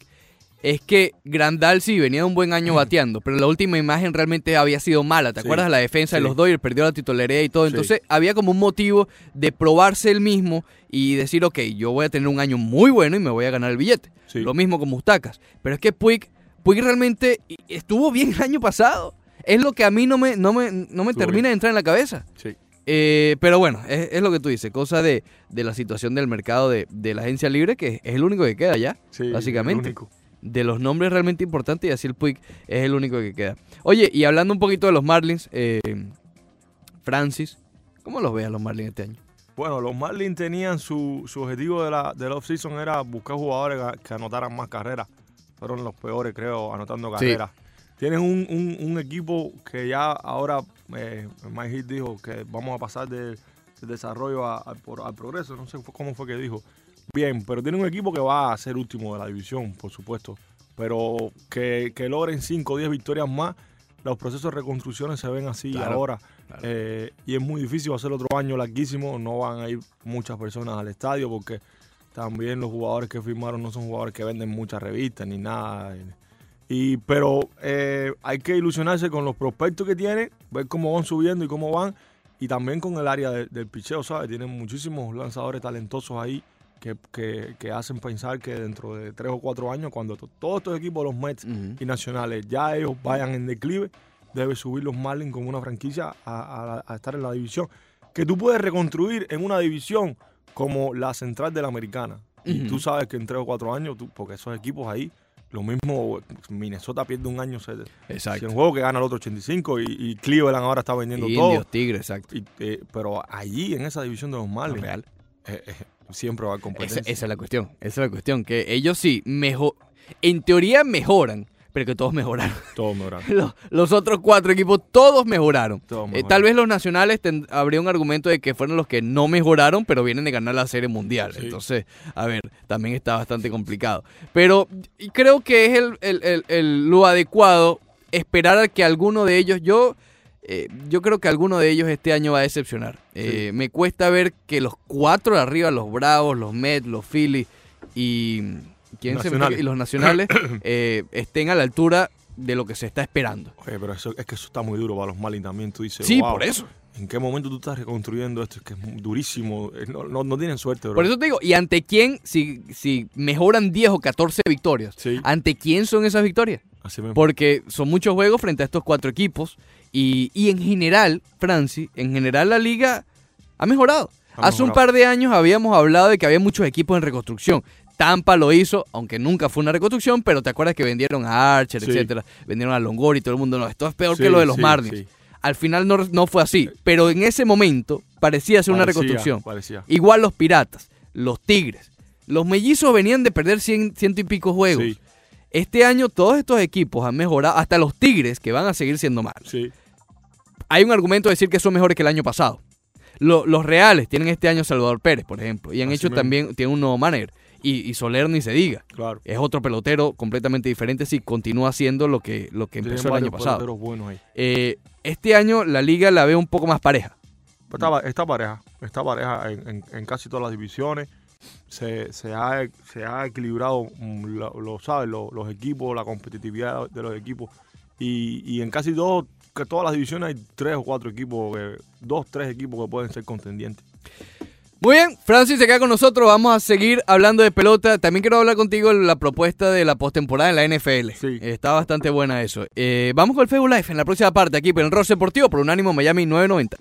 es que Grandal sí venía de un buen año bateando, pero la última imagen realmente había sido mala. ¿Te Sí, acuerdas? La defensa de los Dodgers perdió la titularidad y todo. Sí. Entonces había como un motivo de probarse él mismo y decir, ok, yo voy a tener un año muy bueno y me voy a ganar el billete. Lo mismo con Mustacas. Pero es que Puig, Puig realmente estuvo bien el año pasado. Es lo que a mí no me, no me, no me termina bien. de entrar en la cabeza. Sí. Eh, pero bueno, es, es lo que tú dices, cosa de, de la situación del mercado de, de la agencia libre, que es el único que queda ya, básicamente. el único. De los nombres realmente importantes, y así el Puig es el único que queda. Oye, y hablando un poquito de los Marlins, eh, Francis, ¿cómo los ves a los Marlins este año? Bueno, los Marlins tenían su, su objetivo de la, del off-season era buscar jugadores que, anotaran más carreras. Fueron los peores, creo, anotando Sí. carreras. Tienen un, un- un equipo que ya ahora, eh, Mike Hill dijo que vamos a pasar de- del desarrollo a- a- por- al progreso. No sé cómo fue que dijo. Bien, pero tiene un equipo que va a ser último de la división, por supuesto. Pero que, que logren 5 o 10 victorias más, los procesos de reconstrucciones se ven así Claro, ahora. claro. Eh, y es muy difícil, ser otro año larguísimo. No van a ir muchas personas al estadio porque también los jugadores que firmaron no son jugadores que venden muchas revistas ni nada. Y, pero eh, hay que ilusionarse con los prospectos que tienen, ver cómo van subiendo y cómo van. Y también con el área de- del picheo, ¿sabes? Tienen muchísimos lanzadores talentosos ahí que, que- que hacen pensar que dentro de tres o cuatro años, cuando to- todos estos equipos, los Mets y nacionales, ya ellos vayan en declive, debe subir los Marlins como una franquicia a, a- a estar en la división. Que tú puedes reconstruir en una división como la central de la americana. Y tú sabes que en tres o cuatro años, tú- porque esos equipos ahí, lo mismo, Minnesota pierde un año, Exacto. si un juego que gana el otro 85 y, y Cleveland ahora está vendiendo todo. Indios, Tigres, exacto. Y, eh, pero allí, en esa división de los Marlins, Real. eh, eh, siempre va a haber Esa, competencia. esa es la cuestión. Esa es la cuestión. Que ellos sí, mejor, en teoría mejoran, pero que todos mejoraron. Todo mejorando. Los, los otros cuatro equipos, todos mejoraron. Eh, tal vez los nacionales ten- habría un argumento de que fueron los que no mejoraron, pero vienen de ganar la Serie Mundial. Sí. Entonces, a ver, también está bastante complicado. Pero creo que es el- el- el- lo adecuado esperar a que alguno de ellos, yo, eh, yo creo que alguno de ellos este año va a decepcionar. Eh, me cuesta ver que los cuatro de arriba, los Bravos, los Mets, los Phillies y, ¿quién se me- y los nacionales eh, estén a la altura de lo que se está esperando. Oye, pero eso, es que eso está muy duro para los Marlins también. Tú dices, Sí, "Wow, por eso. ¿En qué momento tú estás reconstruyendo esto? Es que es durísimo. Eh, No, no, no tienen suerte, bro. Por eso te digo, ¿y ante quién, si, si mejoran 10 o 14 victorias, Sí. ante quién son esas victorias? Así mismo. Porque son muchos juegos frente a estos cuatro equipos y, y en general, Franci, en general la liga ha mejorado. Ha Hace un par de años habíamos hablado de que había muchos equipos en reconstrucción. Tampa lo hizo, aunque nunca fue una reconstrucción, pero te acuerdas que vendieron a Archer, Sí. etcétera, vendieron a Longoria y todo el mundo, no, esto es peor Sí, que lo de los sí, Marlins. Al final no, no fue así, pero en ese momento parecía ser una reconstrucción. Parecía. Igual los Piratas, los Tigres. Los mellizos venían de perder cien, ciento y pico juegos. Este año todos estos equipos han mejorado, hasta los Tigres, que van a seguir siendo malos. sí. Hay un argumento de decir que son mejores que el año pasado. Lo- los Reales tienen este año Salvador Pérez, por ejemplo, y han Así hecho mismo. también, tienen un nuevo manager. Y, y Soler ni se diga. Claro. Es otro pelotero completamente diferente si continúa haciendo lo que, lo que Tienen empezó el año pasado. ahí. Eh, este año la liga la veo un poco más pareja. Está, está pareja. Está pareja en, en- en casi todas las divisiones. Se, se, ha, se ha equilibrado, mm, lo, lo sabes, lo- los equipos, la competitividad de los equipos. Y, y en casi dos, que todas las divisiones hay tres o cuatro equipos, que- dos, tres equipos que pueden ser contendientes. Muy bien, Francis se queda con nosotros. Vamos a seguir hablando de pelota. También quiero hablar contigo de la propuesta de la postemporada en la NFL. Sí. Está bastante buena eso. Eh, vamos con el Facebook Live en la próxima parte aquí, pero en Ross Deportivo por Unánimo Miami 990.